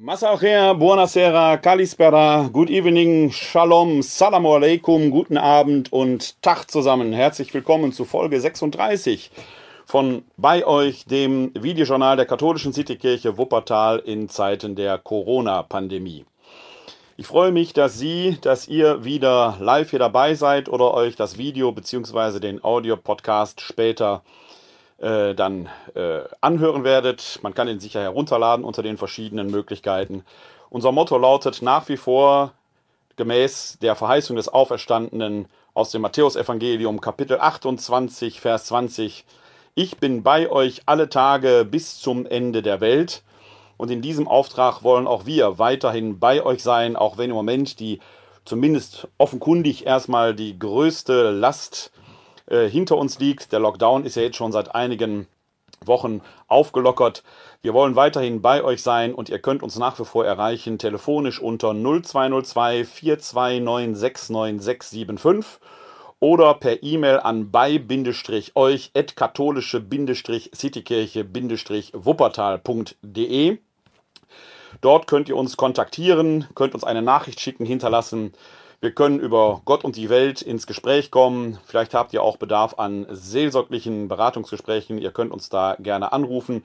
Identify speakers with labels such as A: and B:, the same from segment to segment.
A: Masachea, buonasera, kalispera, good evening, shalom, salam alaikum, guten Abend und Tag zusammen. Herzlich willkommen zu Folge 36 von bei euch, dem Videojournal der katholischen Citykirche Wuppertal in Zeiten der Corona-Pandemie. Ich freue mich, dass Sie, dass ihr wieder live hier dabei seid oder euch das Video bzw. den Audio-Podcast später äh, dann äh, anhören werdet. Man kann ihn sicher herunterladen unter den verschiedenen Möglichkeiten. Unser Motto lautet nach wie vor gemäß der Verheißung des Auferstandenen aus dem Matthäusevangelium Kapitel 28, Vers 20. Ich bin bei euch alle Tage bis zum Ende der Welt. Und in diesem Auftrag wollen auch wir weiterhin bei euch sein, auch wenn im Moment die zumindest offenkundig erstmal die größte Last äh, hinter uns liegt. Der Lockdown ist ja jetzt schon seit einigen Wochen aufgelockert. Wir wollen weiterhin bei euch sein und ihr könnt uns nach wie vor erreichen telefonisch unter 0202 4296975 oder per E-Mail an bei-euch katholische-citykirche-wuppertal.de. Dort könnt ihr uns kontaktieren, könnt uns eine Nachricht schicken, hinterlassen. Wir können über Gott und die Welt ins Gespräch kommen. Vielleicht habt ihr auch Bedarf an seelsorglichen Beratungsgesprächen. Ihr könnt uns da gerne anrufen.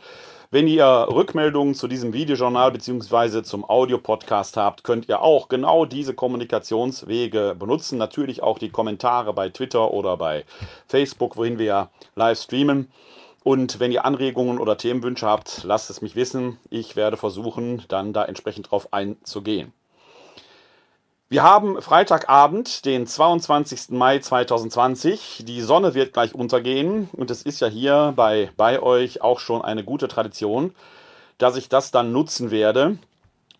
A: Wenn ihr Rückmeldungen zu diesem Videojournal bzw. zum Audiopodcast habt, könnt ihr auch genau diese Kommunikationswege benutzen. Natürlich auch die Kommentare bei Twitter oder bei Facebook, wohin wir live streamen. Und wenn ihr Anregungen oder Themenwünsche habt, lasst es mich wissen. Ich werde versuchen, dann da entsprechend drauf einzugehen. Wir haben Freitagabend, den 22. Mai 2020. Die Sonne wird gleich untergehen und es ist ja hier bei, bei euch auch schon eine gute Tradition, dass ich das dann nutzen werde,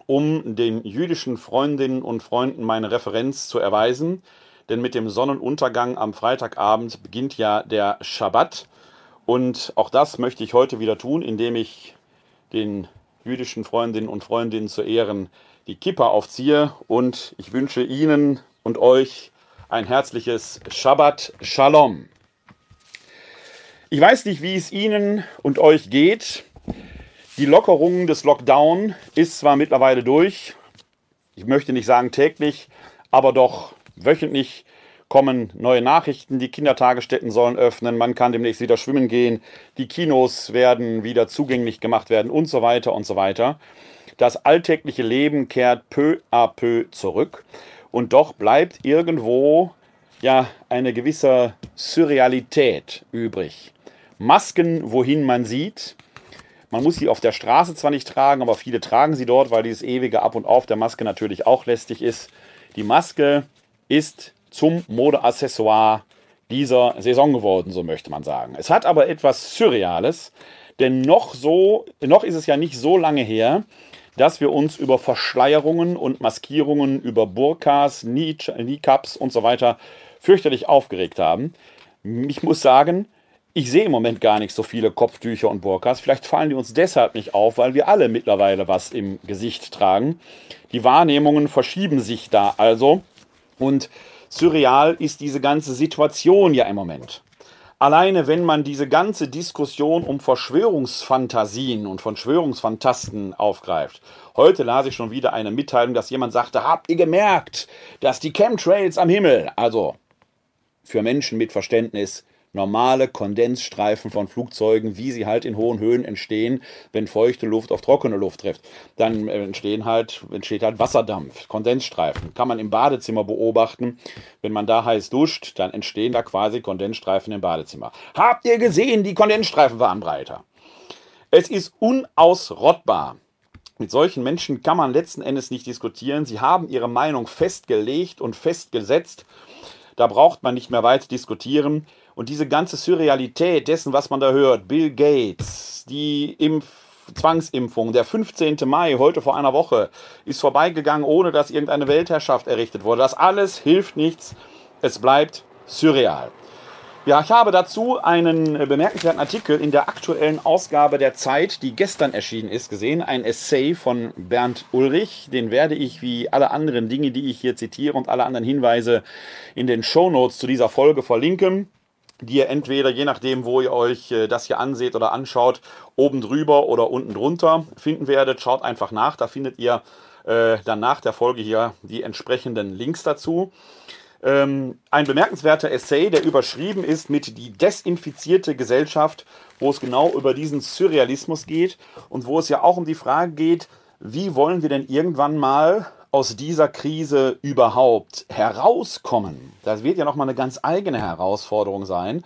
A: um den jüdischen Freundinnen und Freunden meine Referenz zu erweisen. Denn mit dem Sonnenuntergang am Freitagabend beginnt ja der Schabbat. Und auch das möchte ich heute wieder tun, indem ich den jüdischen Freundinnen und Freundinnen zu Ehren die Kippa aufziehe und ich wünsche Ihnen und euch ein herzliches Shabbat Shalom. Ich weiß nicht, wie es Ihnen und euch geht. Die Lockerung des Lockdown ist zwar mittlerweile durch, ich möchte nicht sagen täglich, aber doch wöchentlich kommen neue Nachrichten, die Kindertagesstätten sollen öffnen, man kann demnächst wieder schwimmen gehen, die Kinos werden wieder zugänglich gemacht werden und so weiter und so weiter. Das alltägliche Leben kehrt peu à peu zurück und doch bleibt irgendwo ja eine gewisse Surrealität übrig. Masken, wohin man sieht. Man muss sie auf der Straße zwar nicht tragen, aber viele tragen sie dort, weil dieses ewige Ab und Auf der Maske natürlich auch lästig ist. Die Maske ist zum Modeaccessoire dieser Saison geworden, so möchte man sagen. Es hat aber etwas Surreales, denn noch so, noch ist es ja nicht so lange her, dass wir uns über Verschleierungen und Maskierungen, über Burkas, Kneecaps und so weiter fürchterlich aufgeregt haben. Ich muss sagen, ich sehe im Moment gar nicht so viele Kopftücher und Burkas. Vielleicht fallen die uns deshalb nicht auf, weil wir alle mittlerweile was im Gesicht tragen. Die Wahrnehmungen verschieben sich da also. Und surreal ist diese ganze Situation ja im Moment. Alleine wenn man diese ganze Diskussion um Verschwörungsfantasien und Verschwörungsfantasten aufgreift. Heute las ich schon wieder eine Mitteilung, dass jemand sagte, habt ihr gemerkt, dass die Chemtrails am Himmel, also für Menschen mit Verständnis, normale Kondensstreifen von Flugzeugen, wie sie halt in hohen Höhen entstehen, wenn feuchte Luft auf trockene Luft trifft. Dann äh, entstehen halt, entsteht halt Wasserdampf, Kondensstreifen. Kann man im Badezimmer beobachten. Wenn man da heiß duscht, dann entstehen da quasi Kondensstreifen im Badezimmer. Habt ihr gesehen, die Kondensstreifen waren breiter. Es ist unausrottbar. Mit solchen Menschen kann man letzten Endes nicht diskutieren. Sie haben ihre Meinung festgelegt und festgesetzt. Da braucht man nicht mehr weit diskutieren. Und diese ganze Surrealität dessen, was man da hört, Bill Gates, die Impf Zwangsimpfung, der 15. Mai, heute vor einer Woche, ist vorbeigegangen, ohne dass irgendeine Weltherrschaft errichtet wurde. Das alles hilft nichts. Es bleibt surreal. Ja, ich habe dazu einen bemerkenswerten Artikel in der aktuellen Ausgabe der Zeit, die gestern erschienen ist, gesehen. Ein Essay von Bernd Ulrich. Den werde ich wie alle anderen Dinge, die ich hier zitiere und alle anderen Hinweise in den Shownotes zu dieser Folge verlinken. Die ihr entweder, je nachdem, wo ihr euch äh, das hier anseht oder anschaut, oben drüber oder unten drunter finden werdet. Schaut einfach nach, da findet ihr äh, dann nach der Folge hier die entsprechenden Links dazu. Ähm, ein bemerkenswerter Essay, der überschrieben ist mit Die desinfizierte Gesellschaft, wo es genau über diesen Surrealismus geht und wo es ja auch um die Frage geht, wie wollen wir denn irgendwann mal aus dieser Krise überhaupt herauskommen? Das wird ja nochmal eine ganz eigene Herausforderung sein,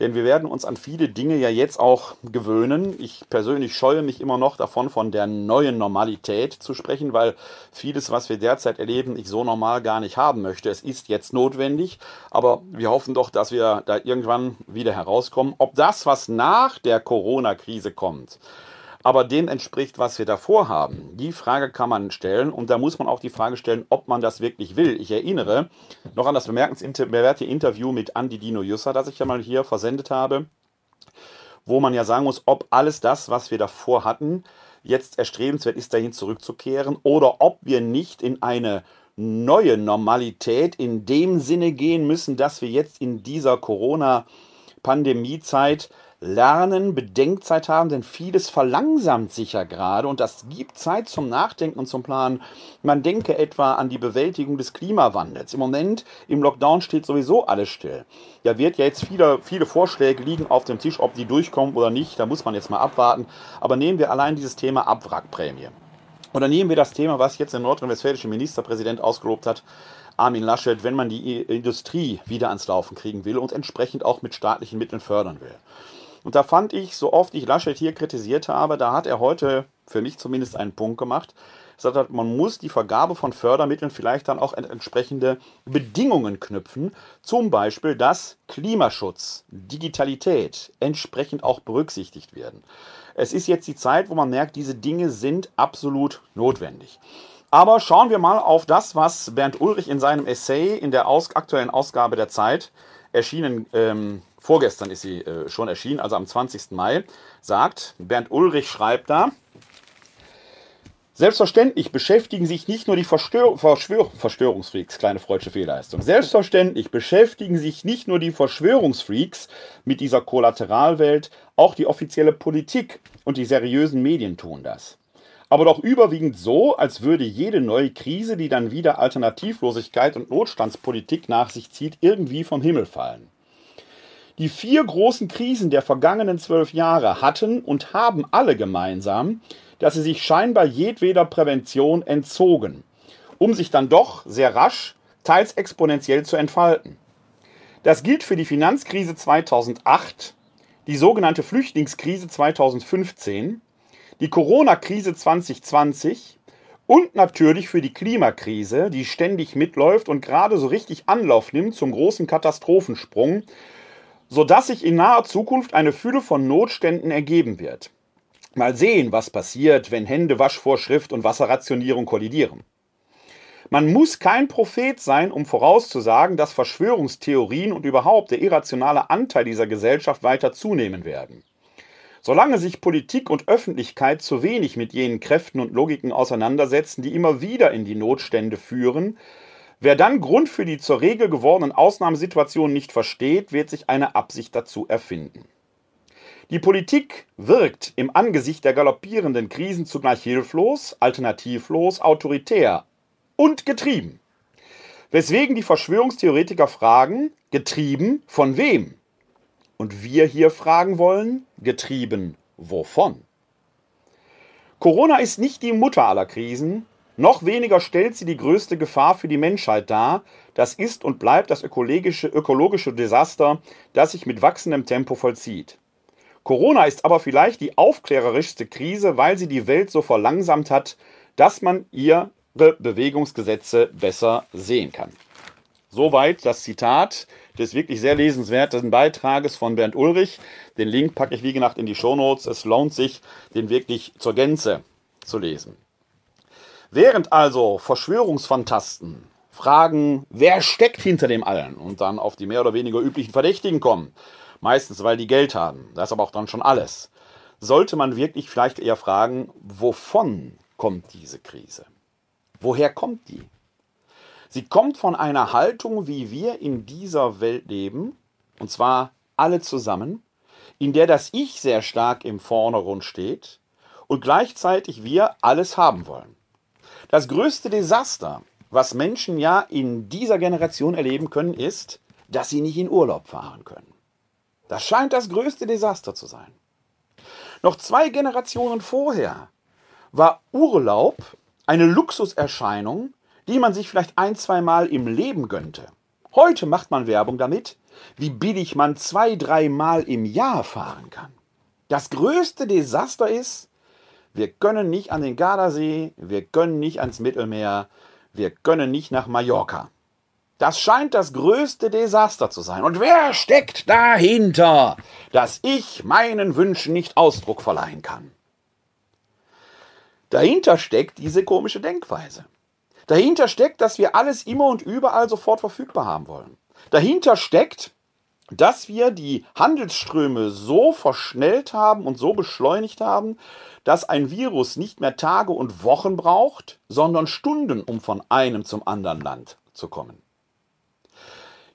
A: denn wir werden uns an viele Dinge ja jetzt auch gewöhnen. Ich persönlich scheue mich immer noch davon, von der neuen Normalität zu sprechen, weil vieles, was wir derzeit erleben, ich so normal gar nicht haben möchte. Es ist jetzt notwendig, aber wir hoffen doch, dass wir da irgendwann wieder herauskommen. Ob das, was nach der Corona-Krise kommt, aber dem entspricht, was wir davor haben. Die Frage kann man stellen und da muss man auch die Frage stellen, ob man das wirklich will. Ich erinnere noch an das bemerkenswerte Interview mit Andi Dino Jusser, das ich ja mal hier versendet habe, wo man ja sagen muss, ob alles das, was wir davor hatten, jetzt erstrebenswert ist, dahin zurückzukehren oder ob wir nicht in eine neue Normalität in dem Sinne gehen müssen, dass wir jetzt in dieser Corona-Pandemie-Zeit lernen, Bedenkzeit haben, denn vieles verlangsamt sich ja gerade und das gibt Zeit zum Nachdenken und zum Planen. Man denke etwa an die Bewältigung des Klimawandels. Im Moment im Lockdown steht sowieso alles still. Ja, wird ja jetzt viele, viele Vorschläge liegen auf dem Tisch, ob die durchkommen oder nicht, da muss man jetzt mal abwarten. Aber nehmen wir allein dieses Thema Abwrackprämie. Oder nehmen wir das Thema, was jetzt der nordrhein-westfälische Ministerpräsident ausgelobt hat, Armin Laschet, wenn man die Industrie wieder ans Laufen kriegen will und entsprechend auch mit staatlichen Mitteln fördern will. Und da fand ich, so oft ich Laschet hier kritisiert habe, da hat er heute für mich zumindest einen Punkt gemacht. Er sagt, man muss die Vergabe von Fördermitteln vielleicht dann auch entsprechende Bedingungen knüpfen. Zum Beispiel, dass Klimaschutz, Digitalität entsprechend auch berücksichtigt werden. Es ist jetzt die Zeit, wo man merkt, diese Dinge sind absolut notwendig. Aber schauen wir mal auf das, was Bernd Ulrich in seinem Essay in der aus aktuellen Ausgabe der Zeit erschienen ähm, vorgestern ist sie äh, schon erschienen, also am 20. Mai, sagt, Bernd Ulrich schreibt da, Selbstverständlich beschäftigen sich nicht nur die Verstör Verschwör Verschwörungsfreaks, kleine freudsche Fehlleistung. Selbstverständlich beschäftigen sich nicht nur die Verschwörungsfreaks mit dieser Kollateralwelt, auch die offizielle Politik und die seriösen Medien tun das. Aber doch überwiegend so, als würde jede neue Krise, die dann wieder Alternativlosigkeit und Notstandspolitik nach sich zieht, irgendwie vom Himmel fallen. Die vier großen Krisen der vergangenen zwölf Jahre hatten und haben alle gemeinsam, dass sie sich scheinbar jedweder Prävention entzogen, um sich dann doch sehr rasch, teils exponentiell zu entfalten. Das gilt für die Finanzkrise 2008, die sogenannte Flüchtlingskrise 2015, die Corona-Krise 2020 und natürlich für die Klimakrise, die ständig mitläuft und gerade so richtig Anlauf nimmt zum großen Katastrophensprung sodass sich in naher Zukunft eine Fülle von Notständen ergeben wird. Mal sehen, was passiert, wenn Händewaschvorschrift und Wasserrationierung kollidieren. Man muss kein Prophet sein, um vorauszusagen, dass Verschwörungstheorien und überhaupt der irrationale Anteil dieser Gesellschaft weiter zunehmen werden. Solange sich Politik und Öffentlichkeit zu wenig mit jenen Kräften und Logiken auseinandersetzen, die immer wieder in die Notstände führen, Wer dann Grund für die zur Regel gewordenen Ausnahmesituationen nicht versteht, wird sich eine Absicht dazu erfinden. Die Politik wirkt im Angesicht der galoppierenden Krisen zugleich hilflos, alternativlos, autoritär und getrieben. Weswegen die Verschwörungstheoretiker fragen, getrieben von wem? Und wir hier fragen wollen, getrieben wovon? Corona ist nicht die Mutter aller Krisen, noch weniger stellt sie die größte Gefahr für die Menschheit dar. Das ist und bleibt das ökologische, ökologische Desaster, das sich mit wachsendem Tempo vollzieht. Corona ist aber vielleicht die aufklärerischste Krise, weil sie die Welt so verlangsamt hat, dass man ihre Bewegungsgesetze besser sehen kann. Soweit das Zitat des wirklich sehr lesenswerten Beitrages von Bernd Ulrich. Den Link packe ich wie gesagt in die Shownotes. Es lohnt sich, den wirklich zur Gänze zu lesen. Während also Verschwörungsfantasten fragen, wer steckt hinter dem allen und dann auf die mehr oder weniger üblichen Verdächtigen kommen, meistens weil die Geld haben, das ist aber auch dann schon alles, sollte man wirklich vielleicht eher fragen, wovon kommt diese Krise? Woher kommt die? Sie kommt von einer Haltung, wie wir in dieser Welt leben, und zwar alle zusammen, in der das Ich sehr stark im Vordergrund steht und gleichzeitig wir alles haben wollen. Das größte Desaster, was Menschen ja in dieser Generation erleben können, ist, dass sie nicht in Urlaub fahren können. Das scheint das größte Desaster zu sein. Noch zwei Generationen vorher war Urlaub eine Luxuserscheinung, die man sich vielleicht ein, zwei Mal im Leben gönnte. Heute macht man Werbung damit, wie billig man zwei, drei Mal im Jahr fahren kann. Das größte Desaster ist, wir können nicht an den Gardasee, wir können nicht ans Mittelmeer, wir können nicht nach Mallorca. Das scheint das größte Desaster zu sein. Und wer steckt dahinter, dass ich meinen Wünschen nicht Ausdruck verleihen kann? Dahinter steckt diese komische Denkweise. Dahinter steckt, dass wir alles immer und überall sofort verfügbar haben wollen. Dahinter steckt, dass wir die Handelsströme so verschnellt haben und so beschleunigt haben, dass ein Virus nicht mehr Tage und Wochen braucht, sondern Stunden, um von einem zum anderen Land zu kommen.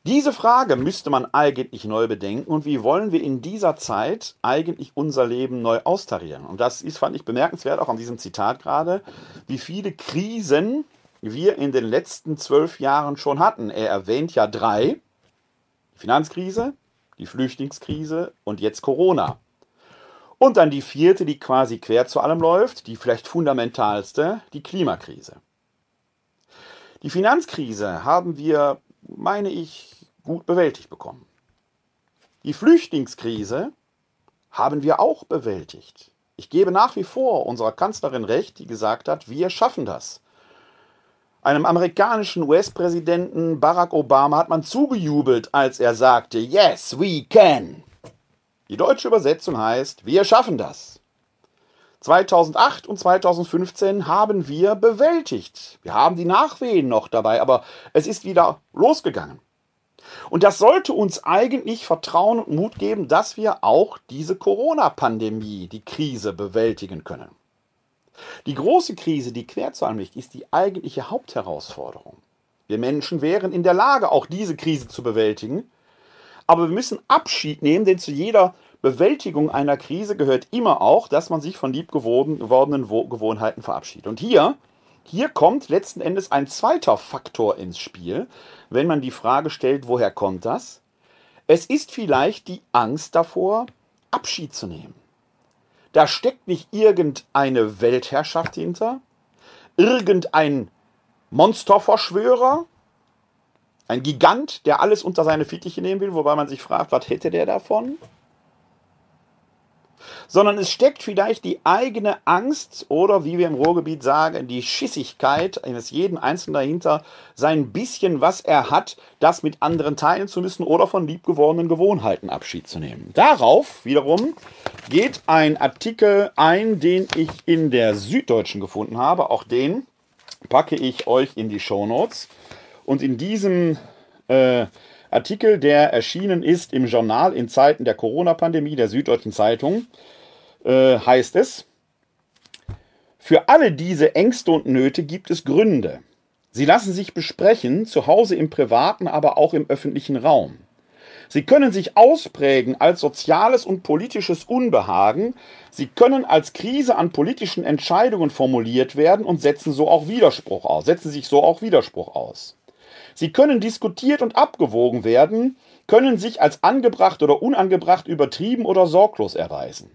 A: Diese Frage müsste man eigentlich neu bedenken und wie wollen wir in dieser Zeit eigentlich unser Leben neu austarieren? Und das ist, fand ich bemerkenswert, auch an diesem Zitat gerade, wie viele Krisen wir in den letzten zwölf Jahren schon hatten. Er erwähnt ja drei. Die Finanzkrise, die Flüchtlingskrise und jetzt Corona. Und dann die vierte, die quasi quer zu allem läuft, die vielleicht fundamentalste, die Klimakrise. Die Finanzkrise haben wir meine ich, gut bewältigt bekommen. Die Flüchtlingskrise haben wir auch bewältigt. Ich gebe nach wie vor unserer Kanzlerin recht, die gesagt hat, wir schaffen das. Einem amerikanischen US-Präsidenten Barack Obama hat man zugejubelt, als er sagte, Yes, we can. Die deutsche Übersetzung heißt, wir schaffen das. 2008 und 2015 haben wir bewältigt. Wir haben die Nachwehen noch dabei, aber es ist wieder losgegangen. Und das sollte uns eigentlich Vertrauen und Mut geben, dass wir auch diese Corona-Pandemie, die Krise bewältigen können. Die große Krise, die quer zu allem liegt, ist die eigentliche Hauptherausforderung. Wir Menschen wären in der Lage, auch diese Krise zu bewältigen, aber wir müssen Abschied nehmen, denn zu jeder Bewältigung einer Krise gehört immer auch, dass man sich von liebgewordenen Gewohnheiten verabschiedet. Und hier, hier kommt letzten Endes ein zweiter Faktor ins Spiel, wenn man die Frage stellt, woher kommt das? Es ist vielleicht die Angst davor, Abschied zu nehmen. Da steckt nicht irgendeine Weltherrschaft hinter, irgendein Monsterverschwörer, ein Gigant, der alles unter seine Fittiche nehmen will, wobei man sich fragt, was hätte der davon? sondern es steckt vielleicht die eigene Angst oder wie wir im Ruhrgebiet sagen, die Schissigkeit eines jeden Einzelnen dahinter, sein bisschen, was er hat, das mit anderen teilen zu müssen oder von liebgewordenen Gewohnheiten Abschied zu nehmen. Darauf wiederum geht ein Artikel ein, den ich in der Süddeutschen gefunden habe. Auch den packe ich euch in die Show Notes. Und in diesem äh, Artikel, der erschienen ist im Journal in Zeiten der Corona-Pandemie der Süddeutschen Zeitung, äh, heißt es, für alle diese Ängste und Nöte gibt es Gründe. Sie lassen sich besprechen, zu Hause im privaten, aber auch im öffentlichen Raum. Sie können sich ausprägen als soziales und politisches Unbehagen, sie können als Krise an politischen Entscheidungen formuliert werden und setzen so auch Widerspruch aus, setzen sich so auch Widerspruch aus. Sie können diskutiert und abgewogen werden, können sich als angebracht oder unangebracht übertrieben oder sorglos erweisen.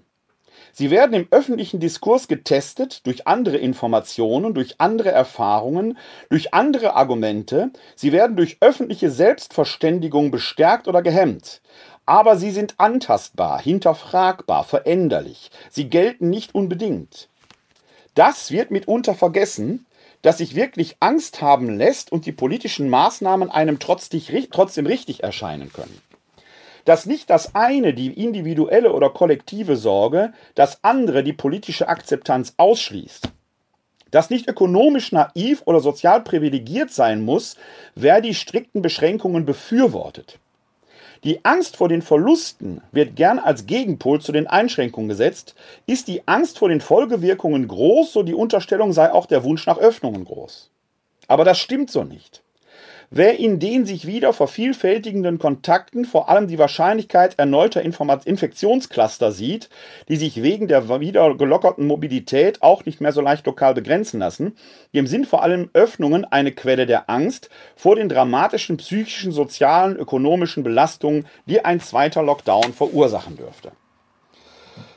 A: Sie werden im öffentlichen Diskurs getestet durch andere Informationen, durch andere Erfahrungen, durch andere Argumente. Sie werden durch öffentliche Selbstverständigung bestärkt oder gehemmt. Aber sie sind antastbar, hinterfragbar, veränderlich. Sie gelten nicht unbedingt. Das wird mitunter vergessen, dass sich wirklich Angst haben lässt und die politischen Maßnahmen einem trotzdem richtig erscheinen können. Dass nicht das eine die individuelle oder kollektive Sorge, das andere die politische Akzeptanz ausschließt. Dass nicht ökonomisch naiv oder sozial privilegiert sein muss, wer die strikten Beschränkungen befürwortet. Die Angst vor den Verlusten wird gern als Gegenpol zu den Einschränkungen gesetzt. Ist die Angst vor den Folgewirkungen groß, so die Unterstellung sei auch der Wunsch nach Öffnungen groß. Aber das stimmt so nicht. Wer in den sich wieder vervielfältigenden Kontakten vor allem die Wahrscheinlichkeit erneuter Infektionscluster sieht, die sich wegen der wieder gelockerten Mobilität auch nicht mehr so leicht lokal begrenzen lassen, dem sind vor allem Öffnungen eine Quelle der Angst vor den dramatischen psychischen, sozialen, ökonomischen Belastungen, die ein zweiter Lockdown verursachen dürfte.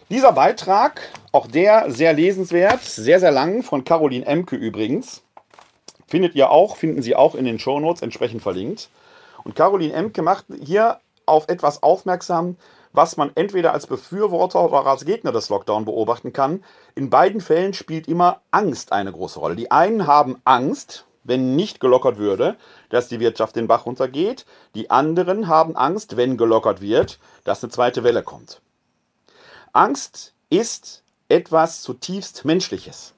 A: Dieser Beitrag, auch der sehr lesenswert, sehr, sehr lang, von Caroline Emke übrigens, Findet ihr auch, finden Sie auch in den Shownotes entsprechend verlinkt. Und Caroline Emke macht hier auf etwas aufmerksam, was man entweder als Befürworter oder als Gegner des Lockdown beobachten kann. In beiden Fällen spielt immer Angst eine große Rolle. Die einen haben Angst, wenn nicht gelockert würde, dass die Wirtschaft den Bach runtergeht. Die anderen haben Angst, wenn gelockert wird, dass eine zweite Welle kommt. Angst ist etwas zutiefst Menschliches.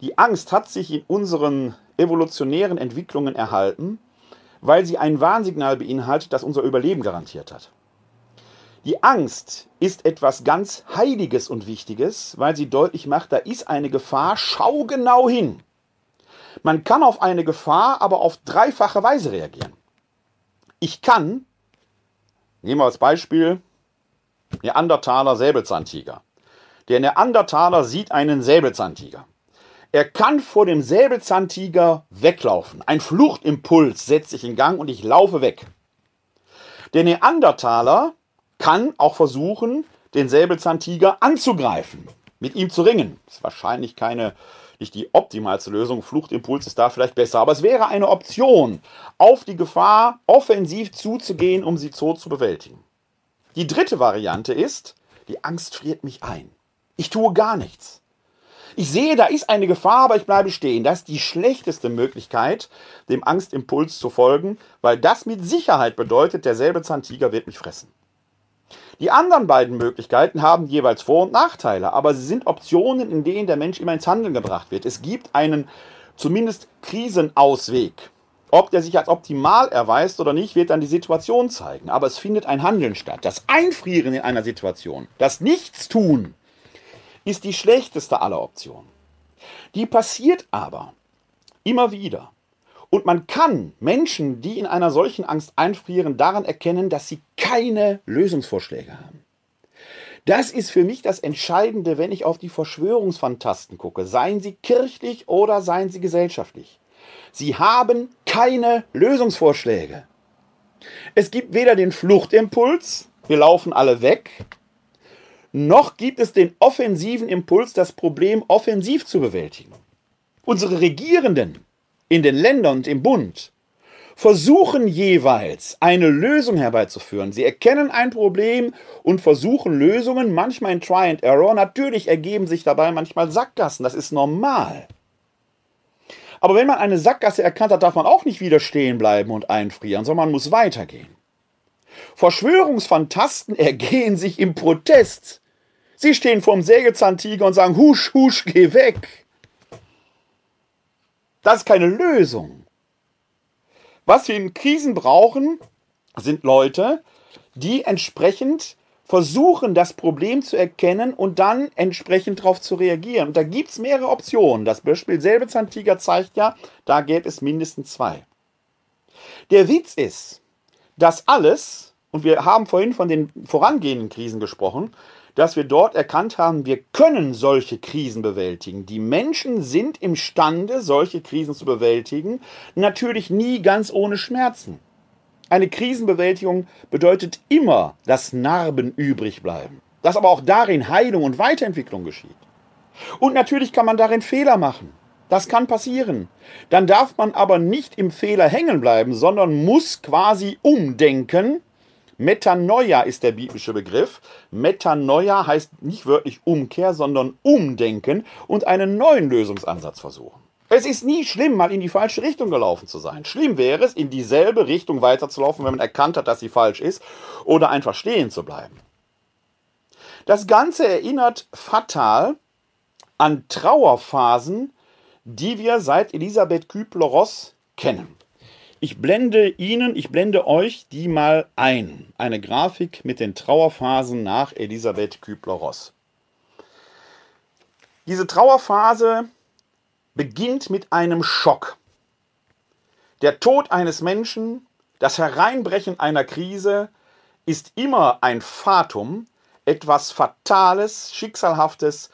A: Die Angst hat sich in unseren evolutionären Entwicklungen erhalten, weil sie ein Warnsignal beinhaltet, das unser Überleben garantiert hat. Die Angst ist etwas ganz Heiliges und Wichtiges, weil sie deutlich macht, da ist eine Gefahr, schau genau hin. Man kann auf eine Gefahr aber auf dreifache Weise reagieren. Ich kann, nehmen wir als Beispiel Neandertaler Säbelzahntiger. Der Neandertaler sieht einen Säbelzahntiger. Er kann vor dem Säbelzahntiger weglaufen. Ein Fluchtimpuls setzt sich in Gang und ich laufe weg. Der Neandertaler kann auch versuchen, den Säbelzahntiger anzugreifen, mit ihm zu ringen. Das ist wahrscheinlich keine, nicht die optimalste Lösung. Fluchtimpuls ist da vielleicht besser, aber es wäre eine Option, auf die Gefahr offensiv zuzugehen, um sie so zu bewältigen. Die dritte Variante ist, die Angst friert mich ein. Ich tue gar nichts. Ich sehe, da ist eine Gefahr, aber ich bleibe stehen. Das ist die schlechteste Möglichkeit, dem Angstimpuls zu folgen, weil das mit Sicherheit bedeutet, derselbe Zahntiger wird mich fressen. Die anderen beiden Möglichkeiten haben jeweils Vor- und Nachteile, aber sie sind Optionen, in denen der Mensch immer ins Handeln gebracht wird. Es gibt einen zumindest Krisenausweg. Ob der sich als optimal erweist oder nicht, wird dann die Situation zeigen. Aber es findet ein Handeln statt. Das Einfrieren in einer Situation, das Nichtstun, ist die schlechteste aller Optionen. Die passiert aber immer wieder. Und man kann Menschen, die in einer solchen Angst einfrieren, daran erkennen, dass sie keine Lösungsvorschläge haben. Das ist für mich das Entscheidende, wenn ich auf die Verschwörungsfantasten gucke, seien sie kirchlich oder seien sie gesellschaftlich. Sie haben keine Lösungsvorschläge. Es gibt weder den Fluchtimpuls, wir laufen alle weg, noch gibt es den offensiven Impuls, das Problem offensiv zu bewältigen. Unsere Regierenden in den Ländern und im Bund versuchen jeweils eine Lösung herbeizuführen. Sie erkennen ein Problem und versuchen Lösungen, manchmal in Try and Error. Natürlich ergeben sich dabei manchmal Sackgassen, das ist normal. Aber wenn man eine Sackgasse erkannt hat, darf man auch nicht wieder stehen bleiben und einfrieren, sondern man muss weitergehen. Verschwörungsfantasten ergehen sich im Protest. Sie stehen vor dem Sägezahntiger und sagen, husch, husch, geh weg. Das ist keine Lösung. Was wir in Krisen brauchen, sind Leute, die entsprechend versuchen, das Problem zu erkennen und dann entsprechend darauf zu reagieren. Und da gibt es mehrere Optionen. Das Beispiel Säbelzahntiger zeigt ja, da gäbe es mindestens zwei. Der Witz ist, dass alles, und wir haben vorhin von den vorangehenden Krisen gesprochen, dass wir dort erkannt haben, wir können solche Krisen bewältigen. Die Menschen sind imstande, solche Krisen zu bewältigen, natürlich nie ganz ohne Schmerzen. Eine Krisenbewältigung bedeutet immer, dass Narben übrig bleiben, dass aber auch darin Heilung und Weiterentwicklung geschieht. Und natürlich kann man darin Fehler machen. Das kann passieren. Dann darf man aber nicht im Fehler hängen bleiben, sondern muss quasi umdenken Metanoia ist der biblische Begriff. Metanoia heißt nicht wörtlich Umkehr, sondern Umdenken und einen neuen Lösungsansatz versuchen. Es ist nie schlimm, mal in die falsche Richtung gelaufen zu sein. Schlimm wäre es, in dieselbe Richtung weiterzulaufen, wenn man erkannt hat, dass sie falsch ist, oder einfach stehen zu bleiben. Das Ganze erinnert fatal an Trauerphasen, die wir seit Elisabeth Kübler-Ross kennen. Ich blende Ihnen, ich blende euch die mal ein. Eine Grafik mit den Trauerphasen nach Elisabeth Kübler-Ross. Diese Trauerphase beginnt mit einem Schock. Der Tod eines Menschen, das Hereinbrechen einer Krise ist immer ein Fatum, etwas Fatales, Schicksalhaftes,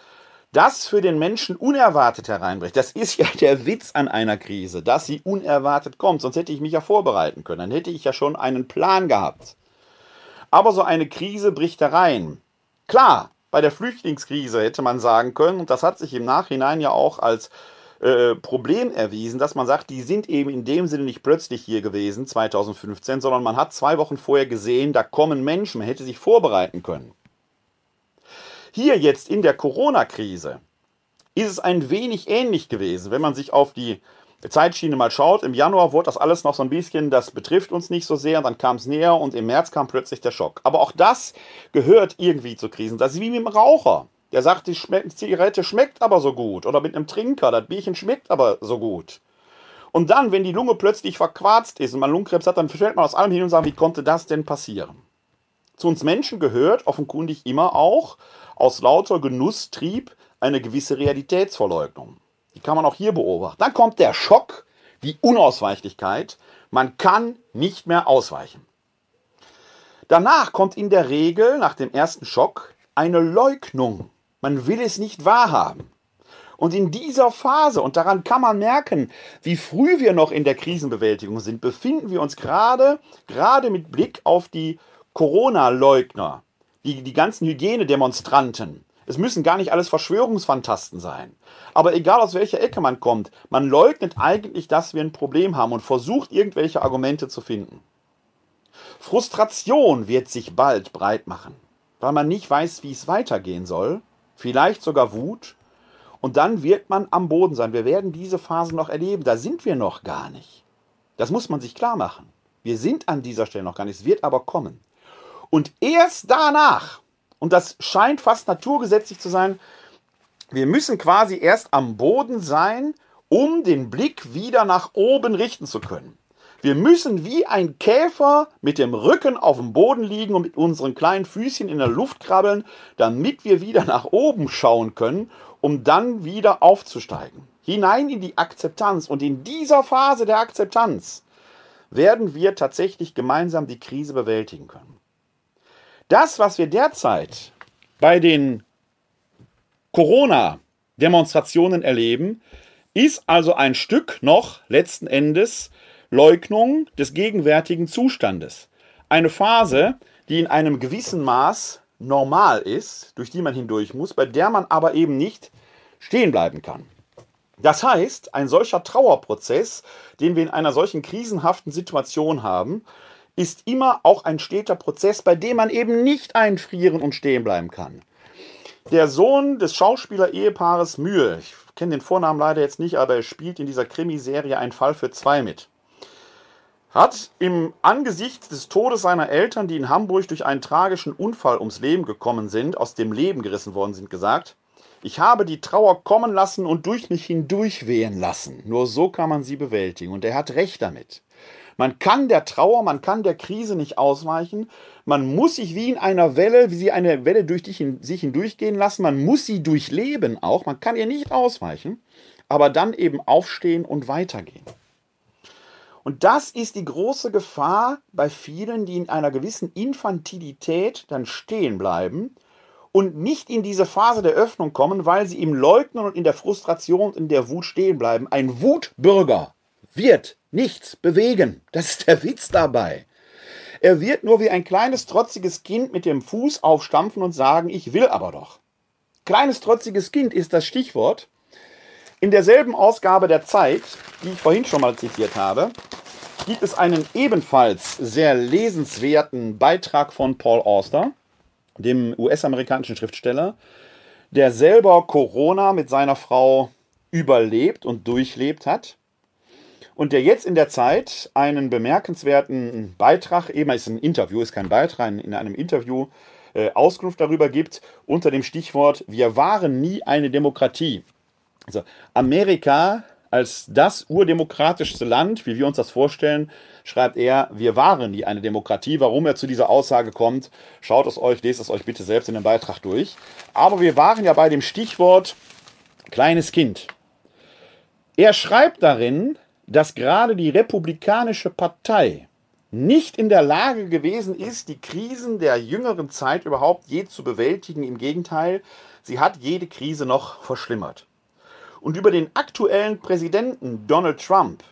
A: das für den Menschen unerwartet hereinbricht. Das ist ja der Witz an einer Krise, dass sie unerwartet kommt. Sonst hätte ich mich ja vorbereiten können. Dann hätte ich ja schon einen Plan gehabt. Aber so eine Krise bricht herein. Klar, bei der Flüchtlingskrise hätte man sagen können, und das hat sich im Nachhinein ja auch als äh, Problem erwiesen, dass man sagt, die sind eben in dem Sinne nicht plötzlich hier gewesen, 2015, sondern man hat zwei Wochen vorher gesehen, da kommen Menschen, man hätte sich vorbereiten können. Hier jetzt in der Corona-Krise ist es ein wenig ähnlich gewesen, wenn man sich auf die Zeitschiene mal schaut. Im Januar wurde das alles noch so ein bisschen, das betrifft uns nicht so sehr, dann kam es näher und im März kam plötzlich der Schock. Aber auch das gehört irgendwie zu Krisen. Das ist wie mit dem Raucher. Der sagt, die Zigarette schmeckt aber so gut. Oder mit einem Trinker, das Bierchen schmeckt aber so gut. Und dann, wenn die Lunge plötzlich verquarzt ist und man Lungenkrebs hat, dann stellt man aus allem hin und sagt, wie konnte das denn passieren? Zu uns Menschen gehört offenkundig immer auch aus lauter Genusstrieb eine gewisse Realitätsverleugnung. Die kann man auch hier beobachten. Dann kommt der Schock, die Unausweichlichkeit. Man kann nicht mehr ausweichen. Danach kommt in der Regel nach dem ersten Schock eine Leugnung. Man will es nicht wahrhaben. Und in dieser Phase, und daran kann man merken, wie früh wir noch in der Krisenbewältigung sind, befinden wir uns gerade, gerade mit Blick auf die Corona-Leugner, die, die ganzen Hygienedemonstranten. Es müssen gar nicht alles Verschwörungsfantasten sein. Aber egal aus welcher Ecke man kommt, man leugnet eigentlich, dass wir ein Problem haben und versucht irgendwelche Argumente zu finden. Frustration wird sich bald breit machen, weil man nicht weiß, wie es weitergehen soll, vielleicht sogar Wut, und dann wird man am Boden sein. Wir werden diese Phase noch erleben, da sind wir noch gar nicht. Das muss man sich klar machen. Wir sind an dieser Stelle noch gar nicht, es wird aber kommen. Und erst danach, und das scheint fast naturgesetzlich zu sein, wir müssen quasi erst am Boden sein, um den Blick wieder nach oben richten zu können. Wir müssen wie ein Käfer mit dem Rücken auf dem Boden liegen und mit unseren kleinen Füßchen in der Luft krabbeln, damit wir wieder nach oben schauen können, um dann wieder aufzusteigen. Hinein in die Akzeptanz. Und in dieser Phase der Akzeptanz werden wir tatsächlich gemeinsam die Krise bewältigen können. Das, was wir derzeit bei den Corona-Demonstrationen erleben, ist also ein Stück noch letzten Endes Leugnung des gegenwärtigen Zustandes. Eine Phase, die in einem gewissen Maß normal ist, durch die man hindurch muss, bei der man aber eben nicht stehen bleiben kann. Das heißt, ein solcher Trauerprozess, den wir in einer solchen krisenhaften Situation haben, ist immer auch ein steter Prozess, bei dem man eben nicht einfrieren und stehen bleiben kann. Der Sohn des Schauspieler-Ehepaares Mühe, ich kenne den Vornamen leider jetzt nicht, aber er spielt in dieser Krimiserie Ein Fall für zwei mit, hat im Angesicht des Todes seiner Eltern, die in Hamburg durch einen tragischen Unfall ums Leben gekommen sind, aus dem Leben gerissen worden sind, gesagt, ich habe die Trauer kommen lassen und durch mich hindurch wehen lassen. Nur so kann man sie bewältigen. Und er hat recht damit. Man kann der Trauer, man kann der Krise nicht ausweichen. Man muss sich wie in einer Welle, wie sie eine Welle durch dich hin, sich hindurchgehen lassen. Man muss sie durchleben auch. Man kann ihr nicht ausweichen, aber dann eben aufstehen und weitergehen. Und das ist die große Gefahr bei vielen, die in einer gewissen Infantilität dann stehen bleiben und nicht in diese Phase der Öffnung kommen, weil sie im Leugnen und in der Frustration und in der Wut stehen bleiben. Ein Wutbürger wird nichts bewegen. Das ist der Witz dabei. Er wird nur wie ein kleines trotziges Kind mit dem Fuß aufstampfen und sagen, ich will aber doch. Kleines trotziges Kind ist das Stichwort. In derselben Ausgabe der Zeit, die ich vorhin schon mal zitiert habe, gibt es einen ebenfalls sehr lesenswerten Beitrag von Paul Auster, dem US-amerikanischen Schriftsteller, der selber Corona mit seiner Frau überlebt und durchlebt hat und der jetzt in der Zeit einen bemerkenswerten Beitrag, eben ist ein Interview, ist kein Beitrag, in einem Interview äh, Auskunft darüber gibt, unter dem Stichwort Wir waren nie eine Demokratie. Also Amerika als das urdemokratischste Land, wie wir uns das vorstellen, schreibt er, wir waren nie eine Demokratie. Warum er zu dieser Aussage kommt, schaut es euch, lest es euch bitte selbst in dem Beitrag durch. Aber wir waren ja bei dem Stichwort kleines Kind. Er schreibt darin, dass gerade die Republikanische Partei nicht in der Lage gewesen ist, die Krisen der jüngeren Zeit überhaupt je zu bewältigen. Im Gegenteil, sie hat jede Krise noch verschlimmert. Und über den aktuellen Präsidenten Donald Trump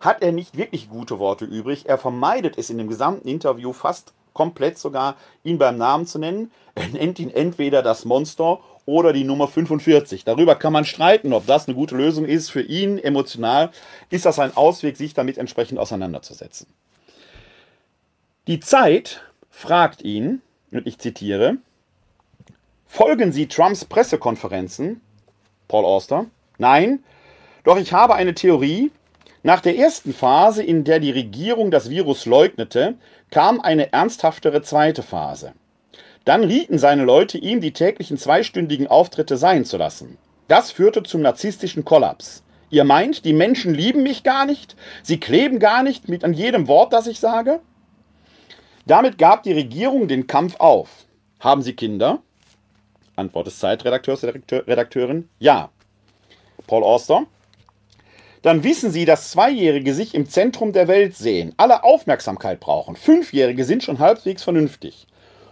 A: hat er nicht wirklich gute Worte übrig. Er vermeidet es in dem gesamten Interview fast komplett sogar, ihn beim Namen zu nennen. Er nennt ihn entweder das Monster oder die Nummer 45. Darüber kann man streiten, ob das eine gute Lösung ist. Für ihn emotional ist das ein Ausweg, sich damit entsprechend auseinanderzusetzen. Die Zeit fragt ihn, und ich zitiere, folgen Sie Trumps Pressekonferenzen? Paul Auster. Nein, doch ich habe eine Theorie. Nach der ersten Phase, in der die Regierung das Virus leugnete, kam eine ernsthaftere zweite Phase. Dann rieten seine Leute ihm, die täglichen zweistündigen Auftritte sein zu lassen. Das führte zum narzisstischen Kollaps. Ihr meint, die Menschen lieben mich gar nicht? Sie kleben gar nicht mit an jedem Wort, das ich sage? Damit gab die Regierung den Kampf auf. Haben Sie Kinder? Antwort des Zeitredakteurs, Redakteurin, ja. Paul Auster. Dann wissen Sie, dass Zweijährige sich im Zentrum der Welt sehen, alle Aufmerksamkeit brauchen. Fünfjährige sind schon halbwegs vernünftig.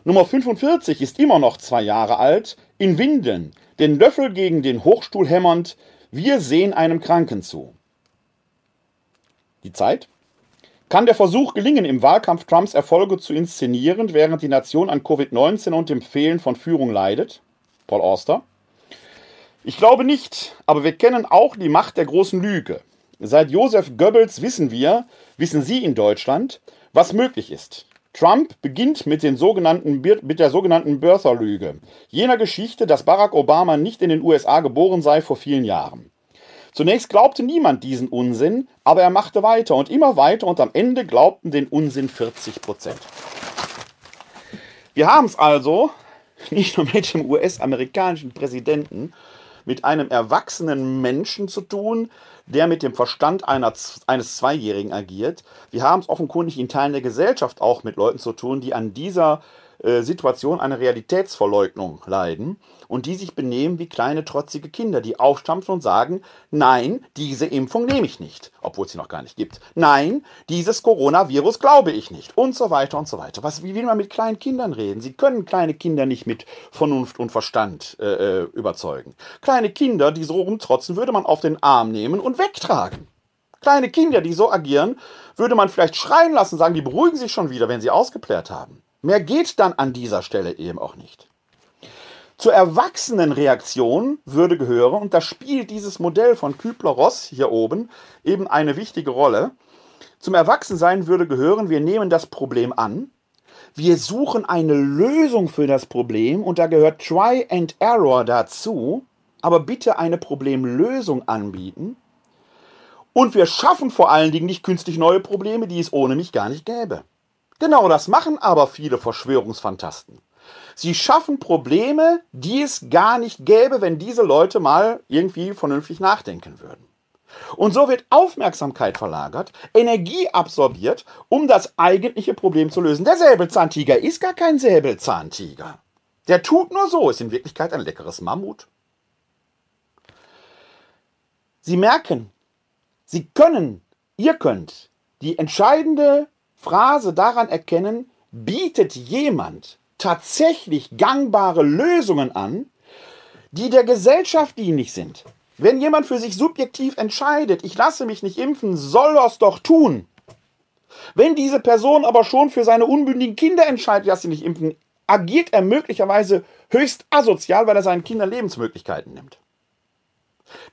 A: Nummer 45 ist immer noch zwei Jahre alt, in Windeln, den Löffel gegen den Hochstuhl hämmernd, wir sehen einem Kranken zu. Die Zeit? Kann der Versuch gelingen, im Wahlkampf Trumps Erfolge zu inszenieren, während die Nation an Covid-19 und dem Fehlen von Führung leidet? Paul Auster. Ich glaube nicht, aber wir kennen auch die Macht der großen Lüge. Seit Joseph Goebbels wissen wir, wissen Sie in Deutschland, was möglich ist. Trump beginnt mit, den sogenannten, mit der sogenannten Birther-Lüge, jener Geschichte, dass Barack Obama nicht in den USA geboren sei vor vielen Jahren. Zunächst glaubte niemand diesen Unsinn, aber er machte weiter und immer weiter und am Ende glaubten den Unsinn 40 Prozent. Wir haben es also nicht nur mit dem US-amerikanischen Präsidenten, mit einem erwachsenen Menschen zu tun, der mit dem Verstand einer, eines Zweijährigen agiert. Wir haben es offenkundig in Teilen der Gesellschaft auch mit Leuten zu tun, die an dieser äh, Situation eine Realitätsverleugnung leiden und die sich benehmen wie kleine trotzige Kinder, die aufstampfen und sagen, nein, diese Impfung nehme ich nicht, obwohl es sie noch gar nicht gibt. Nein, dieses Coronavirus glaube ich nicht und so weiter und so weiter. Was, wie will man mit kleinen Kindern reden? Sie können kleine Kinder nicht mit Vernunft und Verstand äh, äh überzeugen. Kleine Kinder, die so rumtrotzen, würde man auf den Arm nehmen und wegtragen. Kleine Kinder, die so agieren, würde man vielleicht schreien lassen, sagen, die beruhigen sich schon wieder, wenn sie ausgeplärt haben. Mehr geht dann an dieser Stelle eben auch nicht. Zur Erwachsenenreaktion würde gehören, und da spielt dieses Modell von Kübler-Ross hier oben eben eine wichtige Rolle. Zum Erwachsensein würde gehören, wir nehmen das Problem an, wir suchen eine Lösung für das Problem und da gehört Try and Error dazu, aber bitte eine Problemlösung anbieten. Und wir schaffen vor allen Dingen nicht künstlich neue Probleme, die es ohne mich gar nicht gäbe. Genau das machen aber viele Verschwörungsfantasten. Sie schaffen Probleme, die es gar nicht gäbe, wenn diese Leute mal irgendwie vernünftig nachdenken würden. Und so wird Aufmerksamkeit verlagert, Energie absorbiert, um das eigentliche Problem zu lösen. Der Säbelzahntiger ist gar kein Säbelzahntiger. Der tut nur so, ist in Wirklichkeit ein leckeres Mammut. Sie merken, Sie können, ihr könnt die entscheidende Phrase daran erkennen, bietet jemand tatsächlich gangbare Lösungen an, die der Gesellschaft dienlich sind. Wenn jemand für sich subjektiv entscheidet, ich lasse mich nicht impfen, soll er es doch tun. Wenn diese Person aber schon für seine unbündigen Kinder entscheidet, dass sie nicht impfen, agiert er möglicherweise höchst asozial, weil er seinen Kindern Lebensmöglichkeiten nimmt.